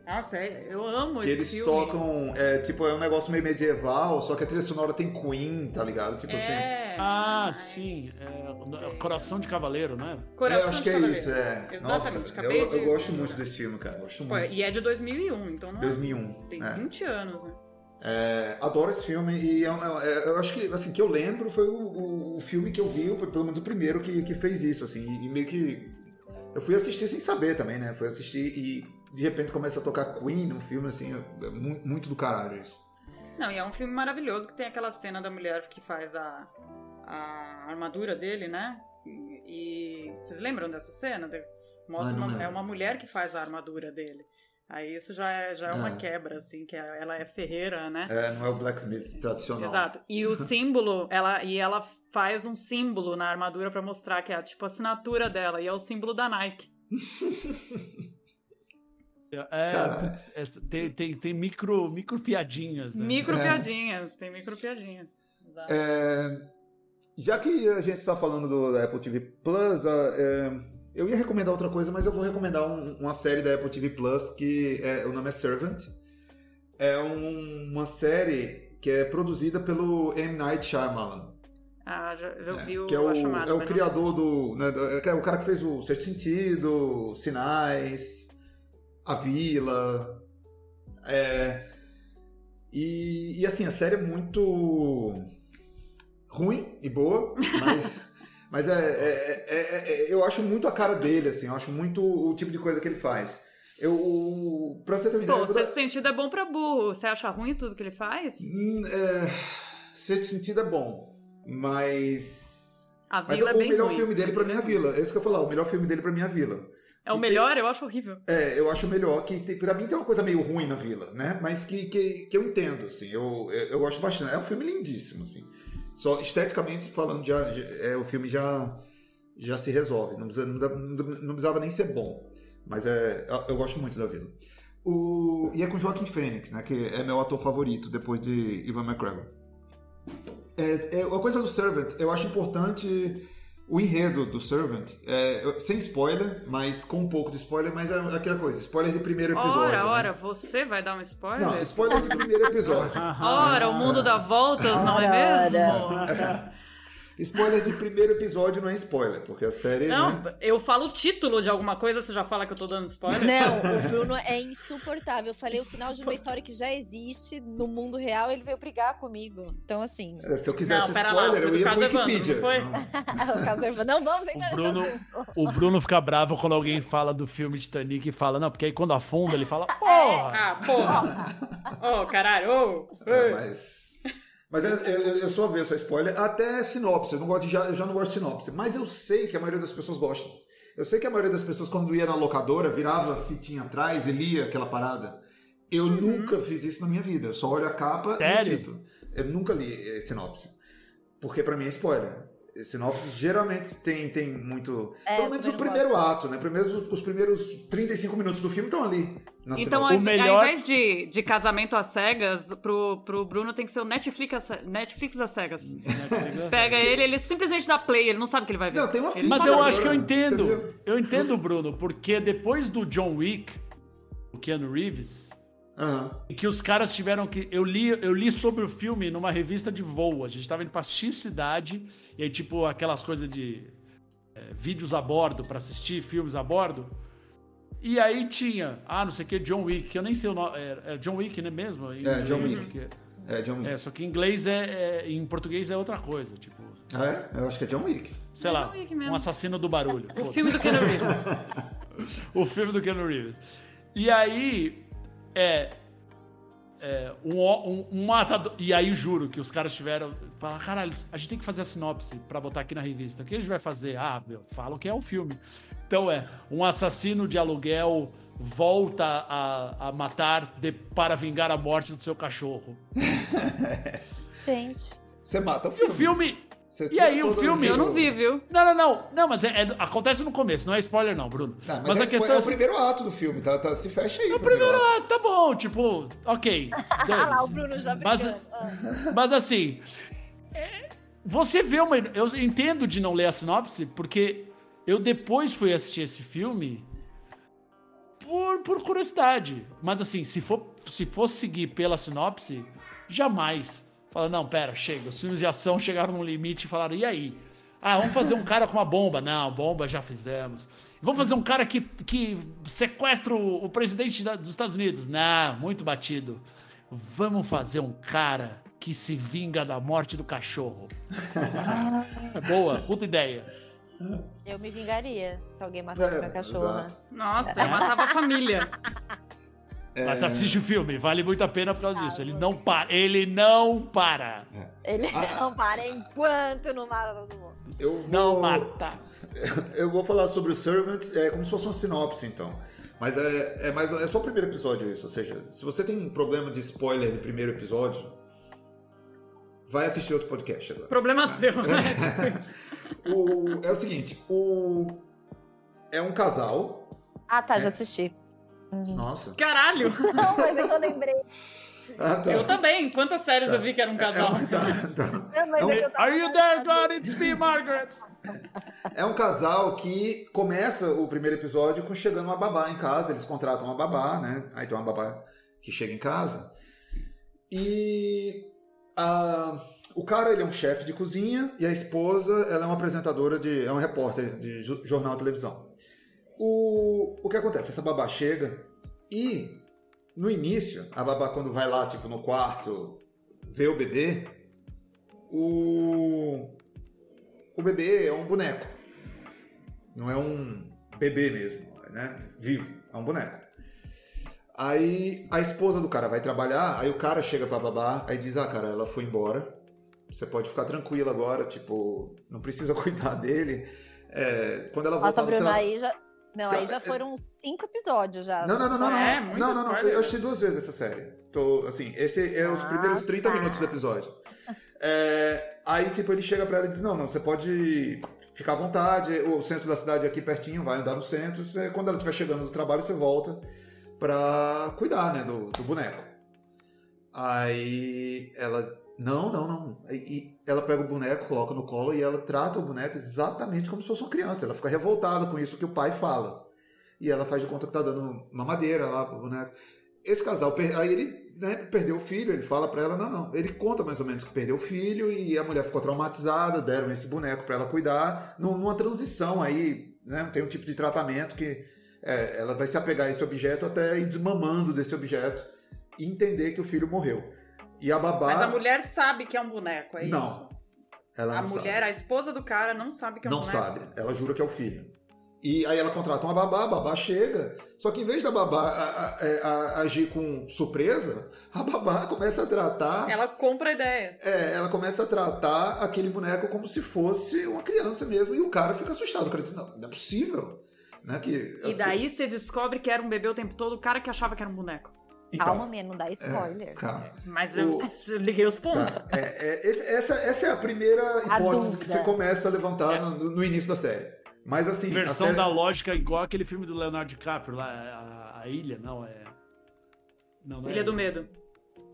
Nossa, é- eu amo Que esse eles filme. tocam, é, tipo, é um negócio meio medieval, só que a trilha sonora tem Queen, tá ligado? Tipo assim. É, Ah, mas- sim. É, Coração de Cavaleiro, né? Coração eu acho de que é Cavaleiro. isso, é. Exatamente, Nossa, eu, eu gosto muito desse filme, cara. Gosto Pô, muito. e é de 2001, então não é- 2001. tem é. 20 anos, né? É, adoro esse filme e é um- é- eu acho que, assim, que eu lembro foi o, o- o filme que eu vi, pelo menos o primeiro que, que fez isso, assim, e, e meio que eu fui assistir sem saber também, né? Fui assistir e de repente começa a tocar Queen num filme, assim, é mu- muito, do caralho isso. Não, e é um filme maravilhoso que tem aquela cena da mulher que faz a, a armadura dele, né? E, e vocês lembram dessa cena? Mostra Ah, uma, é uma mulher que faz a armadura dele. Aí isso já é, já é uma Ah. quebra, assim, que é- ela é ferreira, né? É, não é o Blacksmith tradicional. Exato. E o símbolo, ela e ela faz um símbolo na armadura pra mostrar que é tipo a assinatura dela e é o símbolo da Nike. [laughs] É, é, tem, tem, tem micro, micro piadinhas, né? Micro É. piadinhas, tem micro piadinhas. É, já que a gente está falando do, da Apple TV Plus, a- é, eu ia recomendar outra coisa, mas eu vou recomendar um- uma série da Apple TV Plus que é, o nome é Servant. É um- uma série que é produzida pelo M. Night Shyamalan. Ah, já, eu vi o, que é o, a chamada. é o criador do. né, do- é o cara que fez o Sexto Sentido, Sinais, A Vila. É, e, e, assim, a série é muito ruim e boa, mas, [laughs] mas é, é- é- é- eu acho muito a cara dele, assim, eu acho muito o tipo de coisa que ele faz. Eu, pra você ter uma ideia, Pô, eu vou dar- sexto sentido é bom pra burro. Você acha ruim tudo que ele faz? Hum, é, Sexto Sentido é bom, mas A Mas vila o é bem melhor ruim. filme dele pra mim é a Vila. É isso que eu ia falar. O melhor filme dele pra mim é a Vila. É o melhor? Eu acho horrível. É, eu acho melhor. Que tem, pra mim tem uma coisa meio ruim na Vila, né? Mas que, que, que eu entendo, assim. Eu, eu, eu gosto bastante. É um filme lindíssimo, assim. Só esteticamente falando, já, já- é, o filme já, já se resolve. Não, precisa, não, não precisava nem ser bom. Mas é, eu, eu gosto muito da Vila. O, e é com Joaquim Fênix, né? Que é meu ator favorito depois de Ivan McGregor. É, é, a coisa do Servant, eu acho importante o enredo do Servant, é, sem spoiler, mas com um pouco de spoiler, mas é aquela coisa, spoiler de primeiro episódio. Ora, né? ora, você vai dar um spoiler? Não, spoiler de primeiro episódio. Ora, o mundo dá voltas, não é Ora, mesmo? [laughs] spoiler de primeiro episódio não é spoiler, porque a série. Não, né? eu falo o título de alguma coisa, você já fala que eu tô dando spoiler? Não, [laughs] o Bruno é insuportável. Eu falei o final de uma história que já existe no mundo real, ele veio brigar comigo. Então, assim, É, Se eu quisesse Não, pera lá, spoiler, foi eu do ia pro caso Evandro, Wikipedia. não foi? Não. [laughs] o caso é- não vamos entrar O Bruno, o Bruno fica bravo quando alguém fala do filme Titanic e fala, não, porque aí quando afunda ele fala, porra! Ah, porra! [laughs] Ô, caralho, ô! É, ô. mas. Mas eu, eu, eu sou avesso a spoiler, até sinopse. Eu, não gosto de, já, eu já não gosto de sinopse. Mas eu sei que a maioria das pessoas gostam. Eu sei que a maioria das pessoas, quando ia na locadora, virava fitinha atrás e lia aquela parada. Eu Uhum. nunca fiz isso na minha vida. Eu só olho a capa e Sério? o título. Eu nunca li eh, sinopse. Porque pra mim é spoiler. Sinopse geralmente tem, tem muito. É, pelo menos o primeiro ato, né? Primeiros, os primeiros 35 minutos do filme estão ali. Na Então, ao, O melhor- ao invés de, de casamento às cegas, pro, pro Bruno tem que ser o Netflix, às- Netflix às cegas. Pega ele, ele simplesmente dá play, ele não sabe o que ele vai ver. Não, tem uma Ele Mas eu acho que eu entendo. Eu entendo, Bruno, porque depois do John Wick, o Keanu Reeves, Aham. que os caras tiveram que. Eu li, eu li sobre o filme numa revista de voo. A gente tava indo pra X cidade, e aí, tipo, aquelas coisas de é, vídeos a bordo pra assistir, filmes a bordo. E aí tinha, ah, não sei o que, John Wick, que eu nem sei o nome. É, é John Wick, né mesmo? Em É, John Wick. que- É, John Wick. É, só que em inglês é, é- Em português é outra coisa. Tipo, Ah, é? Eu acho que é John Wick. sei É lá, John Wick mesmo. um assassino do barulho. O filme do Keanu Reeves. [laughs] o filme do Keanu Reeves. E aí, é. é, um, um, um matador. E aí, juro que os caras tiveram. Falaram, caralho, a gente tem que fazer a sinopse pra botar aqui na revista. O que a gente vai fazer? Ah, meu, fala o que é o filme. Então é: um assassino de aluguel volta a, a matar de- para vingar a morte do seu cachorro. [laughs] Gente. Você mata o E o filme. Você E aí, o filme- Eu não vi, viu? Não, não, não. Não, mas é- é- acontece no começo, não é spoiler, não, Bruno. Não, mas, é, a questão é é. o primeiro ato do filme, tá? tá- se fecha aí. o primeiro, ah, tá bom, tipo, ok. [laughs] Ah lá, o. Bruno já Mas-. Ah. Mas assim, é, você vê uma. Eu entendo de não ler a sinopse, porque Eu depois fui assistir esse filme por, por curiosidade. Mas assim, se for, se for seguir pela sinopse, jamais. Fala, não, pera, chega. Os filmes de ação chegaram no limite e falaram, e aí? Ah, vamos fazer um cara com uma bomba. Não, bomba já fizemos. Vamos fazer um cara que, que sequestra o, o presidente da, dos Estados Unidos. Não, muito batido. Vamos fazer um cara que se vinga da morte do cachorro. Ah, [laughs] boa, puta ideia. Eu me vingaria se alguém matasse É, minha cachorra. exato. Nossa, eu matava a família. Mas assiste o filme, vale muito a pena por causa disso. Ele não para. Ele não para. Ele Ah. não para enquanto não mata todo mundo. Eu vou, Não mata. [laughs] Eu vou falar sobre o Servants, é como se fosse uma sinopse, então. Mas é, é, mais, é só o primeiro episódio isso. Ou seja, se você tem um problema de spoiler do primeiro episódio, vai assistir outro podcast agora. Problema seu, né? [laughs] Tipo. O, é o seguinte, o, é um casal. Ah, tá, É. já assisti. Nossa. Caralho! [laughs] Não, mas é que eu lembrei. Ah, tá. Eu também. Quantas séries eu vi que era um casal? É, tá, tá. Mas É um- é tava Are you there, God? It's me, Margaret. É um casal que começa o primeiro episódio com chegando uma babá em casa, eles contratam uma babá, né? Aí tem uma babá que chega em casa. E a- o cara, ele é um chefe de cozinha e a esposa, ela é uma apresentadora de, é um repórter de jo- jornal e televisão. O, o que acontece? Essa babá chega e no início, a babá quando vai lá, tipo, no quarto, vê o bebê, o o bebê é um boneco. Não é um bebê mesmo, né? Vivo, é um boneco. Aí a esposa do cara vai trabalhar, aí o cara chega pra babá, aí diz: "Ah, cara, ela foi embora. Você pode ficar tranquila agora, tipo, não precisa [laughs] cuidar dele. É, quando ela voltar Nossa, do Bruno, tra- aí já. Não, aí Tá, já é- foram cinco episódios já. Não, não, não, não, não. É, não, não, não. Eu assisti duas vezes essa série. Tô, assim, esse é os Ah, primeiros 30 tá. minutos do episódio. É, aí, tipo, ele chega pra ela e diz: Não, não, você pode ficar à vontade. O centro da cidade é aqui pertinho, vai andar no centro. Quando ela estiver chegando do trabalho, você volta pra cuidar, né, do, do boneco. Aí ela. Não, não, não. E ela pega o boneco, coloca no colo e ela trata o boneco exatamente como se fosse uma criança. Ela fica revoltada com isso que o pai fala. E ela faz de conta que tá dando mamadeira lá pro boneco. Esse casal, aí ele né, perdeu o filho, ele fala pra ela, não, não. Ele conta mais ou menos que perdeu o filho e a mulher ficou traumatizada, deram esse boneco pra ela cuidar, num- numa transição aí, né? Tem um tipo de tratamento que é, ela vai se apegar a esse objeto até ir desmamando desse objeto e entender que o filho morreu. E a babá. Mas a mulher sabe que é um boneco, é Não, isso? Ela A não mulher, a esposa do cara, não sabe que é um não boneco. sabe. Ela jura que é o filho. E aí ela contrata uma babá, a babá chega. Só que em vez da babá a- a- a- a- agir com surpresa, a babá começa a tratar. Ela compra a ideia. É, ela começa a tratar aquele boneco como se fosse uma criança mesmo. E o cara fica assustado. O cara diz, não, não é possível. Né? Que E daí você descobre que era um bebê o tempo todo, o cara que achava que era um boneco. Então, Calma, menino, não dá spoiler. é, calma. Mas eu, O- [laughs] eu liguei os pontos. Tá. É, é, essa, essa é a primeira hipótese que dúvida. você começa a levantar no, no início da série. Mas assim. a Versão série- da lógica igual aquele filme do Leonardo DiCaprio lá, a, a ilha, não é. Não, não é Ilha do Medo.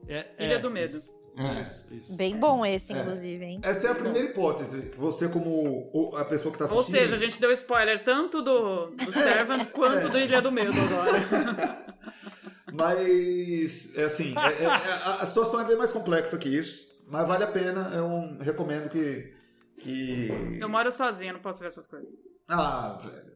É, Ilha é, do Medo. Isso, É. isso, isso. Bem bom esse, É. inclusive, hein? Essa é a primeira hipótese. Você, como a pessoa que está Ou assistindo. seja, a gente deu spoiler tanto do, do Servant quanto [laughs] do Ilha do Medo agora. [laughs] Mas, é assim, é- é- é- a, a situação é bem mais complexa que isso. Mas vale a pena. Eu recomendo que. que... Eu moro sozinha, não posso ver essas coisas. Ah, velho.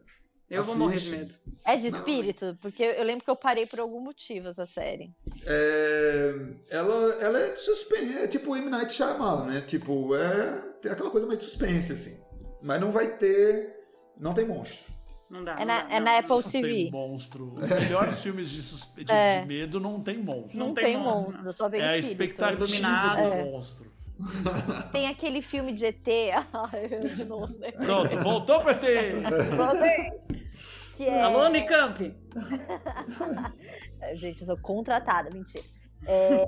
Eu vou Assiste. morrer de medo. É de espírito? Porque eu lembro que eu parei por algum motivo essa série. É, ela, ela é suspense. É tipo M. Night Shyamalan, né? Tipo, é. Tem aquela coisa meio de suspense, assim. Mas não vai ter. Não tem monstro. Não dá. É não na, é não. na Apple Não tem TV. monstro. Os [laughs] melhores filmes de, É. de medo não tem monstro. Não, Não tem, tem monstro, monstro. só tem é a expectativa Iluminado. do É. monstro. [laughs] Tem aquele filme de ET. [laughs] De novo, né? Pronto, voltou pra ter. Voltei. Que é... Alô, Unicamp? Gente, eu sou contratada, mentira. É,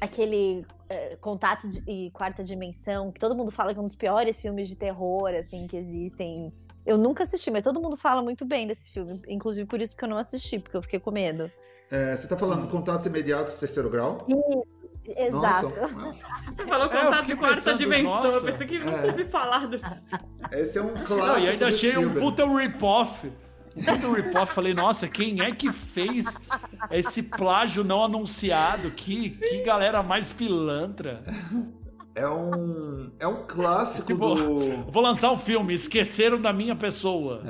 Aquele é, Contato de- e Quarta Dimensão, que todo mundo fala que é um dos piores filmes de terror, assim, que existem. Eu nunca assisti, mas todo mundo fala muito bem desse filme. Inclusive por isso que eu não assisti, porque eu fiquei com medo. É, você tá falando contatos imediatos terceiro grau? Exato. Nossa, Você falou É, contato fiquei de quarta pensando, dimensão. nossa. Eu pensei que nunca É. ouvi falar desse. esse é um clássico. Não, e ainda achei um Spielberg. puta rip-off. Um puta rip-off. Falei, nossa, quem é que fez esse plágio não anunciado? Que, que galera mais pilantra. É um, é um clássico Tipo, do. [laughs] vou lançar um filme, Esqueceram da Minha Pessoa.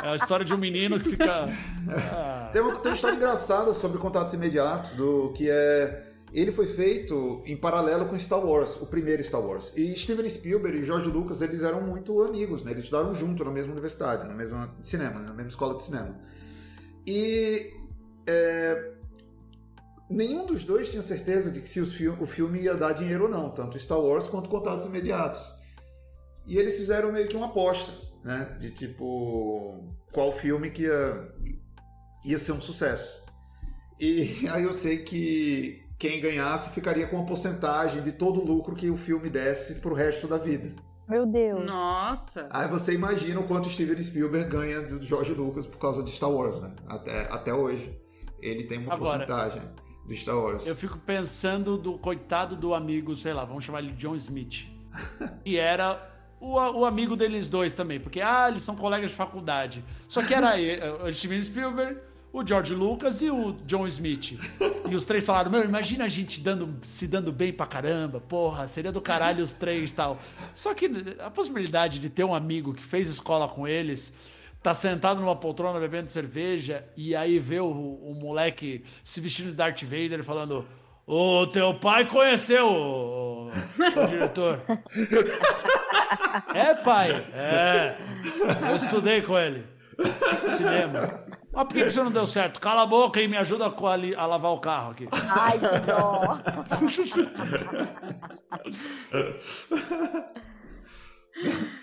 É a história de um menino que fica. Ah, [laughs] Tem uma, tem uma história engraçada sobre contatos imediatos, do que é. Ele foi feito em paralelo com Star Wars, o primeiro Star Wars. E Steven Spielberg e George Lucas, eles eram muito amigos, né? Eles estudaram junto na mesma universidade, na mesma cinema, na mesma escola de cinema. E é, nenhum dos dois tinha certeza de que se fil- o filme ia dar dinheiro ou não, tanto Star Wars quanto Contatos Imediatos. E eles fizeram meio que uma aposta, né? De tipo, qual filme que ia, ia ser um sucesso. E [laughs] aí eu sei que quem ganhasse ficaria com uma porcentagem de todo o lucro que o filme desse pro resto da vida. Meu Deus. Nossa. Aí você imagina o quanto Steven Spielberg ganha do George Lucas por causa de Star Wars, né? Até, até hoje. Ele tem uma Agora, porcentagem do Star Wars. Eu fico pensando do coitado do amigo, sei lá, vamos chamar ele de John Smith. [laughs] Que era o, o amigo deles dois também, porque ah, eles são colegas de faculdade. Só que era ele, o [laughs] Steven Spielberg, o George Lucas e o John Smith. E os três falaram: Meu, imagina a gente dando, se dando bem pra caramba, porra, seria do caralho os três e tal. Só que a possibilidade de ter um amigo que fez escola com eles. Tá sentado numa poltrona bebendo cerveja e aí vê o, o moleque se vestindo de Darth Vader falando: O teu pai conheceu o, o diretor. é, pai. É. Eu estudei com ele. Cinema. Mas por que isso não deu certo? Cala a boca e me ajuda a, a lavar o carro aqui. Ai, que dó.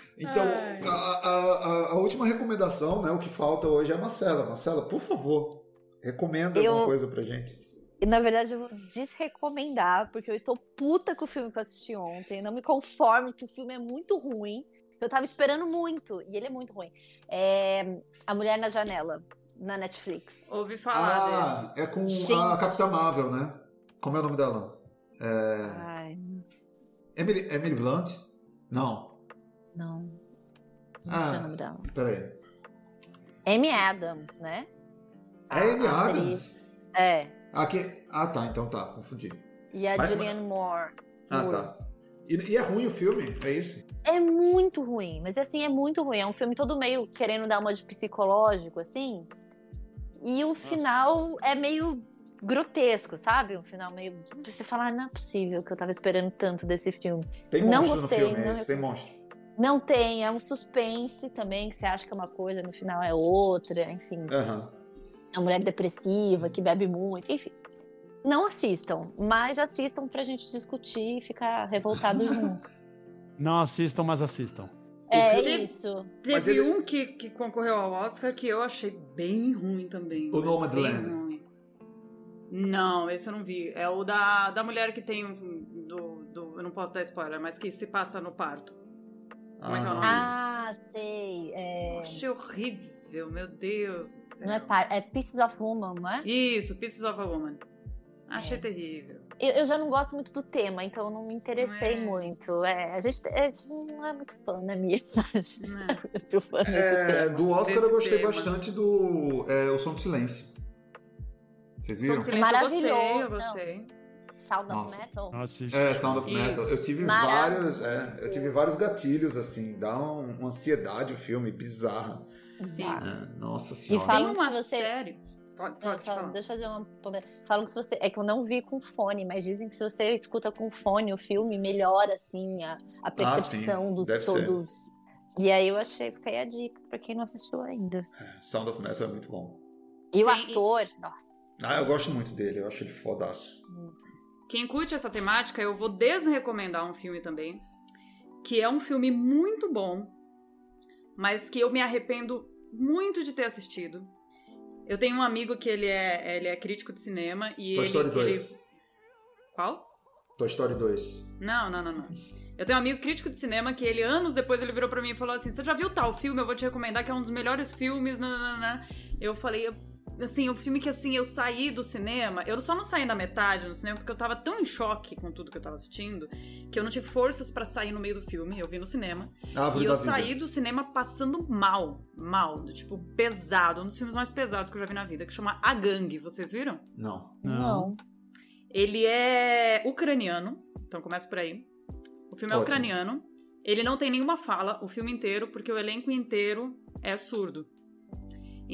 [laughs] Então, a, a- a- a última recomendação, né? O que falta hoje é a Marcela. Marcela, por favor, recomenda Eu- alguma coisa pra gente. E na verdade eu vou desrecomendar, porque eu estou puta com o filme que eu assisti ontem. Não me conformo que o filme é muito ruim. Eu tava esperando muito, e ele é muito ruim. É A Mulher na Janela, na Netflix. Ouvi falar Ah, é com a Gente. Capitã Marvel, né? Como é o nome dela? É... Ai, Emily, Emily Blunt? Não. Não. Não Ah. sei o nome dela. Peraí. Amy Adams, né? É Amy A atriz. Adams? É. Aqui... Ah, tá. Então tá. Confundi. E a Mas- Julianne Moore. Ah, Moore. tá. E, e é ruim o filme? É isso? É muito ruim, mas assim, é muito ruim. É um filme todo meio querendo dar uma de psicológico, assim. E o final é meio grotesco, sabe? Um final meio. Você fala, ah, não é possível que eu tava esperando tanto desse filme. Tem Não monstro gostei, no filme, é não isso? Tem monstro. Não tem, é um suspense também, que você acha que é uma coisa, no final é outra, enfim. Aham. É uma mulher depressiva, que bebe muito, enfim. Não assistam, mas assistam pra gente discutir e ficar revoltado [laughs] junto. Não assistam, mas assistam. É filme- isso. Teve Mas ele- um que, que concorreu ao Oscar que eu achei bem ruim também. O Nomadland. Não, esse eu não vi. É o da, da mulher que tem. Do, do, eu não posso dar spoiler, mas que se passa no parto. Como é que é o nome? Ah, sei. É... Achei horrível, meu Deus do céu. Não é, par... é Pieces of Woman, não é? Isso, Pieces of a Woman. Achei É. terrível. Eu, eu já não gosto muito do tema, então eu não me interessei É. muito. É, a, gente, a gente não é muito fã, né, Mia? [laughs] É muito fã É, tema. do Oscar eu Desse gostei tema. bastante do é, O Som do Silêncio. Vocês Som viram? do Silêncio eu gostei, eu Maravilhoso. gostei. Sound of Nossa. Metal. Não assiste. É, Sound of Isso. Metal. Eu tive Maravilhoso. vários, é, eu tive vários gatilhos assim, dá um- uma ansiedade o filme bizarra. Sim. É, nossa E senhora. fala- Tem Falam que se você- série. Pode, Não, pode só- falar. deixa eu fazer uma. Falam que se você. É que eu não vi com fone, mas dizem que se você escuta com fone, o filme melhora, assim, a, a percepção Ah, dos Deve ser. todos. E aí eu achei, fica aí a dica pra quem não assistiu ainda. Sound of Metal é muito bom. E o ator, nossa. Ah, eu gosto muito dele, eu acho ele fodaço. Quem curte essa temática, eu vou desrecomendar um filme também, que é um filme muito bom, mas que eu me arrependo muito de ter assistido. Eu tenho um amigo que ele é, ele é crítico de cinema e Toy ele, Story 2. ele- Qual? Toy Story 2. Não, não, não, não. Eu tenho um amigo crítico de cinema que ele, anos depois, ele virou pra mim e falou assim: Você já viu tal filme? Eu vou te recomendar que é um dos melhores filmes. Nananana. Eu falei, assim, o filme que assim, eu saí do cinema, eu só não saí na metade no cinema porque eu tava tão em choque com tudo que eu tava assistindo, que eu não tive forças pra sair no meio do filme, eu vi no cinema. Árvore e eu vida. saí do cinema passando mal, mal, do tipo pesado, um dos filmes mais pesados que eu já vi na vida, que chama A Gangue, vocês viram? Não. Não. Ele é ucraniano, então começa por aí. O filme é Ótimo. ucraniano. Ele não tem nenhuma fala o filme inteiro, porque o elenco inteiro é surdo.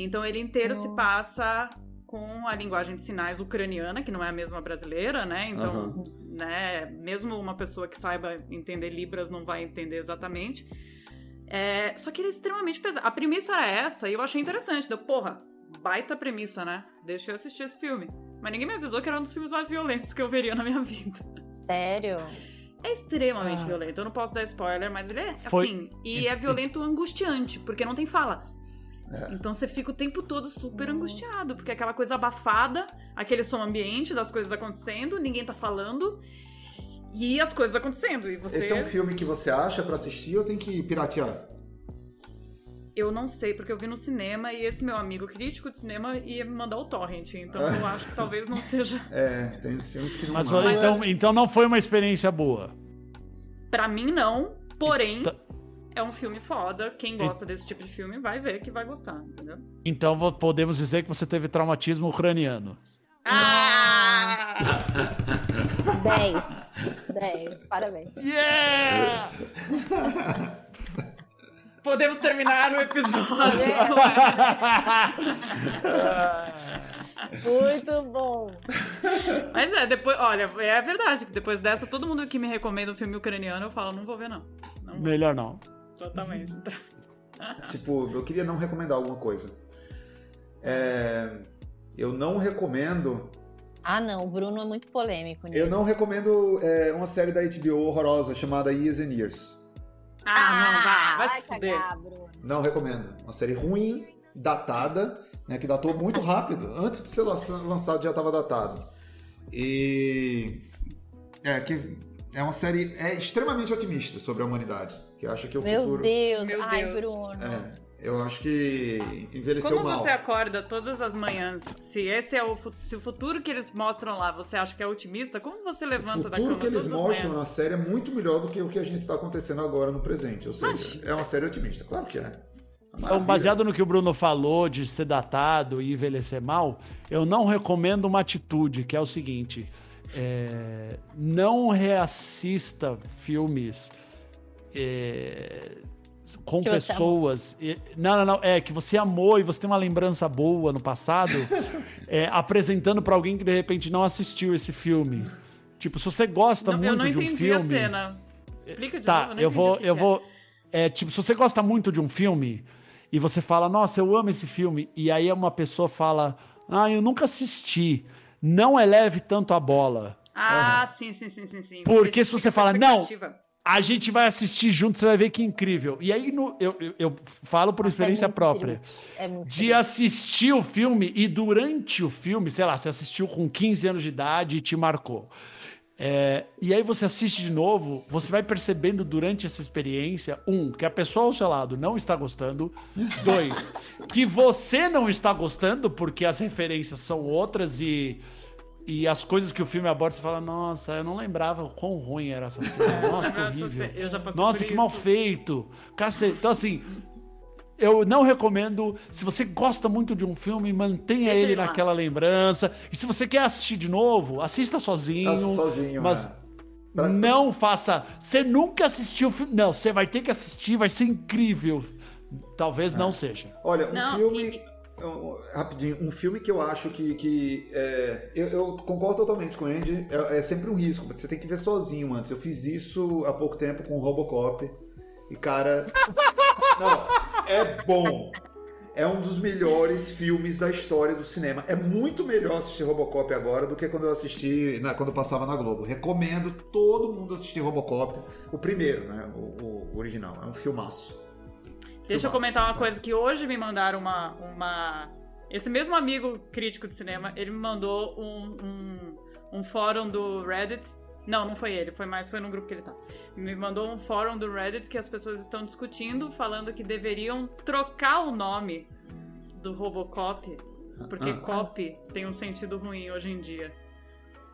Então ele inteiro se passa com a linguagem de sinais ucraniana, que não é a mesma brasileira, né? Então, Aham. né, mesmo uma pessoa que saiba entender Libras não vai entender exatamente. É, só que ele é extremamente pesado. A premissa era essa e eu achei interessante. Deu, porra, baita premissa, né? Deixa eu assistir esse filme. Mas ninguém me avisou que era um dos filmes mais violentos que eu veria na minha [laughs] vida. Sério? É extremamente Ah. violento. Eu não posso dar spoiler, mas ele é Foi- assim. E é violento angustiante, porque não tem fala. É. Então você fica o tempo todo super Nossa. angustiado, porque é aquela coisa abafada, aquele som ambiente das coisas acontecendo, ninguém tá falando. E as coisas acontecendo. E você. Esse é um filme que você acha pra assistir ou tem que piratear? Eu não sei, porque eu vi no cinema e esse meu amigo crítico de cinema ia me mandar o torrent. Então eu [laughs] acho que talvez não seja. É, tem filmes que não Mas marcam. então, então não foi uma experiência boa. Pra mim, não. Porém, Então- é um filme foda. Quem gosta desse tipo de filme vai ver que vai gostar, entendeu? Então podemos dizer que você teve traumatismo ucraniano. Ah! [laughs] 10. 10. Parabéns. Yeah! Podemos terminar o episódio. [laughs] Muito bom. Mas é, depois, olha, é verdade que depois dessa, todo mundo que me recomenda um filme ucraniano, eu falo, não vou ver, não. Não vou, Melhor não. Totalmente. [laughs] Tipo, eu queria não recomendar alguma coisa. É, eu não recomendo. Ah, não. O Bruno é muito polêmico nisso. Eu não recomendo é, uma série da HBO horrorosa chamada Years and Years. Ah, não, vá, vai vai se fuder. cagar, Bruno. Não recomendo. Uma série ruim, datada, né, que datou muito rápido. Antes de ser lança- lançado já estava datado. E é que é uma série é extremamente otimista sobre a humanidade, que acha que o Meu futuro Deus. Meu Ai, Deus. Bruno. é, eu acho que envelheceu Como mal. você acorda todas as manhãs, se esse é o, se o futuro que eles mostram lá, você acha que é otimista, como você O levanta da cama futuro que eles mostram na série é muito melhor do que o que a gente está acontecendo agora no presente. Ou seja, é uma série otimista. Claro que é. Então, baseado no que o Bruno falou de ser datado e envelhecer mal, eu não recomendo uma atitude, que é o seguinte: é, não reassista filmes é, com Que pessoas. e- não, não, não. É que você amou e você tem uma lembrança boa no passado, [laughs] é, apresentando pra alguém que de repente não assistiu esse filme. Tipo, se você gosta Não, eu muito não de um entendi filme. a cena. Explica de Tá, novo, não eu entendi vou, o que eu que vou. É, tipo, se você gosta muito de um filme e você fala, nossa, eu amo esse filme, e aí uma pessoa fala, ah, eu nunca assisti, não eleve tanto a bola. é. Ah, sim, sim, sim, sim, sim. Porque se fica você fala, não, expectativa. A gente vai assistir junto, você vai ver que incrível. E aí no- eu, eu, eu falo por experiência É própria. É muito De triste. assistir o filme e durante o filme, sei lá, você assistiu com 15 anos de idade e te marcou. É, e aí você assiste de novo, você vai percebendo durante essa experiência, um, que a pessoa ao seu lado não está gostando, dois, que você não está gostando porque as referências são outras e, e as coisas que o filme aborda, você fala, nossa, eu não lembrava o quão ruim era essa cena, [laughs] nossa, que horrível. Eu já passei Nossa, por que isso. mal feito. Cacete. Então, assim, eu não recomendo. Se você gosta muito de um filme, mantenha Deixa ele naquela lembrança. E se você quer assistir de novo, assista sozinho. Assista sozinho, mas é. Pra- não faça. Você nunca assistiu o filme. Não, você vai ter que assistir, vai ser incrível. Talvez É. não seja. Olha, um Não, filme. e- Rapidinho, um filme que eu acho que. que é, eu, eu concordo totalmente com o Andy. É, é sempre um risco. Você tem que ver sozinho antes. Eu fiz isso há pouco tempo com o Robocop. E, cara. [laughs] não, é bom. É um dos melhores filmes da história do cinema. É muito melhor assistir Robocop agora do que quando eu assisti, na- quando eu passava na Globo. Recomendo todo mundo assistir Robocop. O primeiro, né? O, o original. É um filmaço. Deixa eu comentar uma coisa que hoje me mandaram uma, uma. Esse mesmo amigo crítico de cinema, ele me mandou um, um, um fórum do Reddit. Não, não foi ele, foi mais, foi no grupo que ele tá. Me mandou um fórum do Reddit que as pessoas estão discutindo, falando que deveriam trocar o nome do Robocop Porque Ah. copy tem um sentido ruim hoje em dia.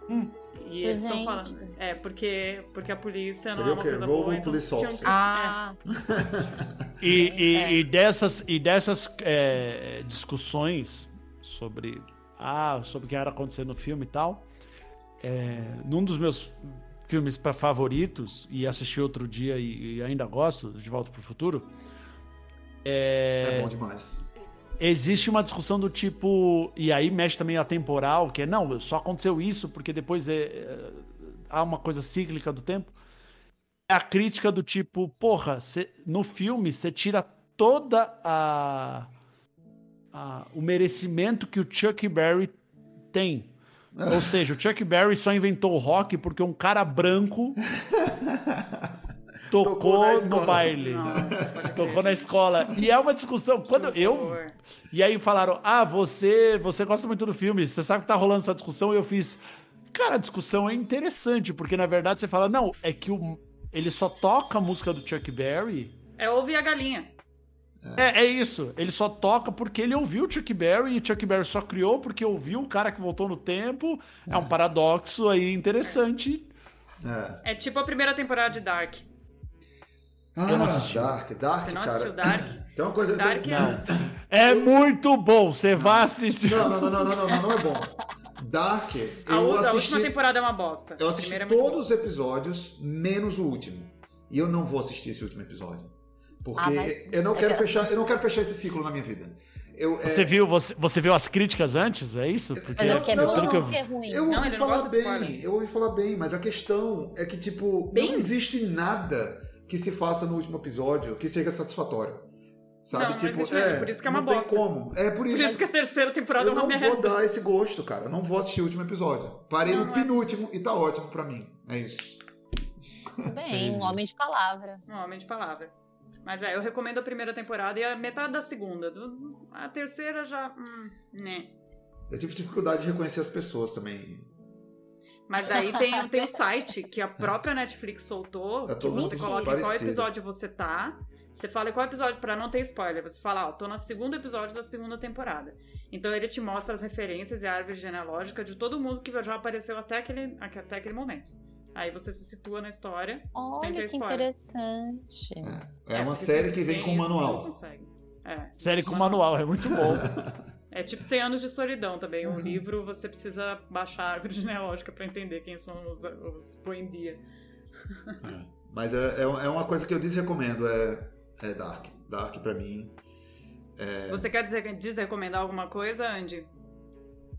Hum. E eles estão falando. É, porque, porque a polícia não Seria é o uma coisa boa. Então police officer. Ah, [laughs] E, e- É. e dessas, e dessas é, discussões sobre, ah, sobre o que era acontecer no filme e tal, é, num dos meus filmes pra favoritos, e assisti outro dia e, e ainda gosto, De Volta para o Futuro, É, é, bom demais. Existe uma discussão do tipo. E aí mexe também a temporal, que é não, só aconteceu isso porque depois é, é, há uma coisa cíclica do tempo. A crítica do tipo, porra, cê- no filme você tira toda a, a- o merecimento que o Chuck Berry tem. Ou seja, o Chuck Berry só inventou o rock porque um cara branco [laughs] Tocou tocou, no baile. Nossa, Tocou na escola. E é uma discussão. Quando eu. E aí falaram: Ah, você, você gosta muito do filme, você sabe que tá rolando essa discussão, e eu fiz. Cara, a discussão é interessante, porque na verdade você fala, não, é que o, ele só toca a música do Chuck Berry. É ouvir a galinha. É, é isso. Ele só toca porque ele ouviu o Chuck Berry e o Chuck Berry só criou porque ouviu o cara que voltou no tempo. É um paradoxo aí interessante. É. É tipo a primeira temporada de Dark. Ah, Eu não assisti. Dark, Dark, Você não cara. assistiu Dark? [coughs] Tem uma coisa. Dark tem- é. É muito bom. Você vai assistir. Não, não, não, não, não, não, não, não é bom. Dark, A, eu u- a última assisti, temporada é uma bosta. eu assisti é todos os episódios, menos o último. E eu não vou assistir esse último episódio. Porque Ah, mas- eu não quero fechar, eu não quero fechar esse ciclo na minha vida. Eu, é, Você viu, você, você viu as críticas antes? É isso? Porque é porque é não, bom pelo que eu é ruim? Eu Não, ouvi não falar bem, eu ouvi falar bem, mas a questão é que, tipo, Bem? não existe nada que se faça no último episódio que seja satisfatório. Sabe? Não, não tipo, existe mesmo, por isso que é uma não tem bosta. como. É por Por isso. isso que a terceira temporada é eu uma não merda. vou dar esse gosto, cara. Eu não vou assistir o último episódio. Parei Não, no é. penúltimo e tá ótimo pra mim. É isso. Tudo bem, [laughs] um homem de palavra. Um homem de palavra. Mas é, eu recomendo a primeira temporada e a metade da segunda. Do- A terceira já. Hum, né. Eu tive dificuldade de reconhecer as pessoas também. Mas daí tem, tem o site que a própria Netflix soltou, É que você coloca em qual parecido. episódio você tá. Você fala em qual episódio, pra não ter spoiler. Você fala, ó, tô no segundo episódio da segunda temporada. Então ele te mostra as referências e a árvore genealógica de todo mundo que já apareceu até aquele, até aquele momento. Aí você se situa na história. sem ter Olha que spoiler. interessante. É, uma porque série sem- que vem sem com manual. consegue. É. Série com manual, é muito bom. [laughs] É tipo 100 anos de solidão também. Um livro você precisa baixar a árvore [laughs] genealógica pra entender quem são os, os Poendia. Mas é, é, é uma coisa que eu desrecomendo, é, é Dark. Dark pra mim. Você quer dizer, desrecomendar alguma coisa, Andy?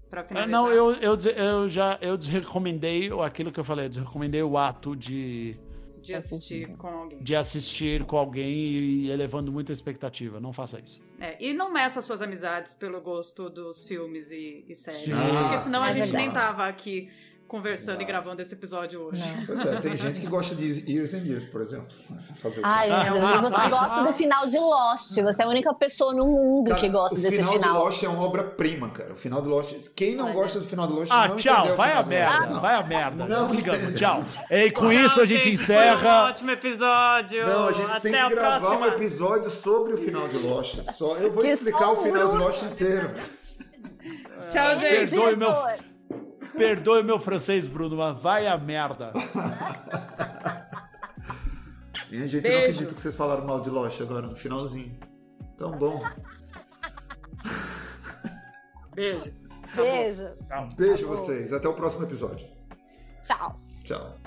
Pra Ah, finalizar? não, eu, eu, eu já eu desrecomendei aquilo que eu falei, eu desrecomendei o ato de, De assistir com alguém. de assistir com alguém e elevando muito a expectativa. Não faça isso. É, e não meça suas amizades pelo gosto dos filmes e, e séries. Sim. Porque senão Ah, a é gente nem tava aqui conversando e Exato. gravando esse episódio hoje. Não. Pois é, tem gente que gosta de Years and Years, por exemplo. Fazer o? Ai, Ah, meu Deus, ah, você ah, gosta ah. do final de Lost. Você é a única pessoa no mundo Cara, que gosta o desse final. final. de Lost é uma obra-prima, cara. O final de Lost. Quem não Olha. gosta do final de Lost Ah, não tchau, o vai a merda, Não. vai a merda. Não Desligamos, tchau. E com Tchau, isso a gente gente, Foi um encerra. ótimo episódio. Não, a gente Até tem que gravar próxima. um episódio sobre o final de Lost. Só, eu vou Que explicar o o final de Lost inteiro. Tchau, gente. Perdoe meu, Perdoe meu francês, Bruno, mas vai a merda. Minha gente, eu não Beijo. acredito que vocês falaram mal de Lost agora no finalzinho. Tão bom. Beijo. Beijo. Beijo vocês. Até o próximo episódio. Tchau. Tchau.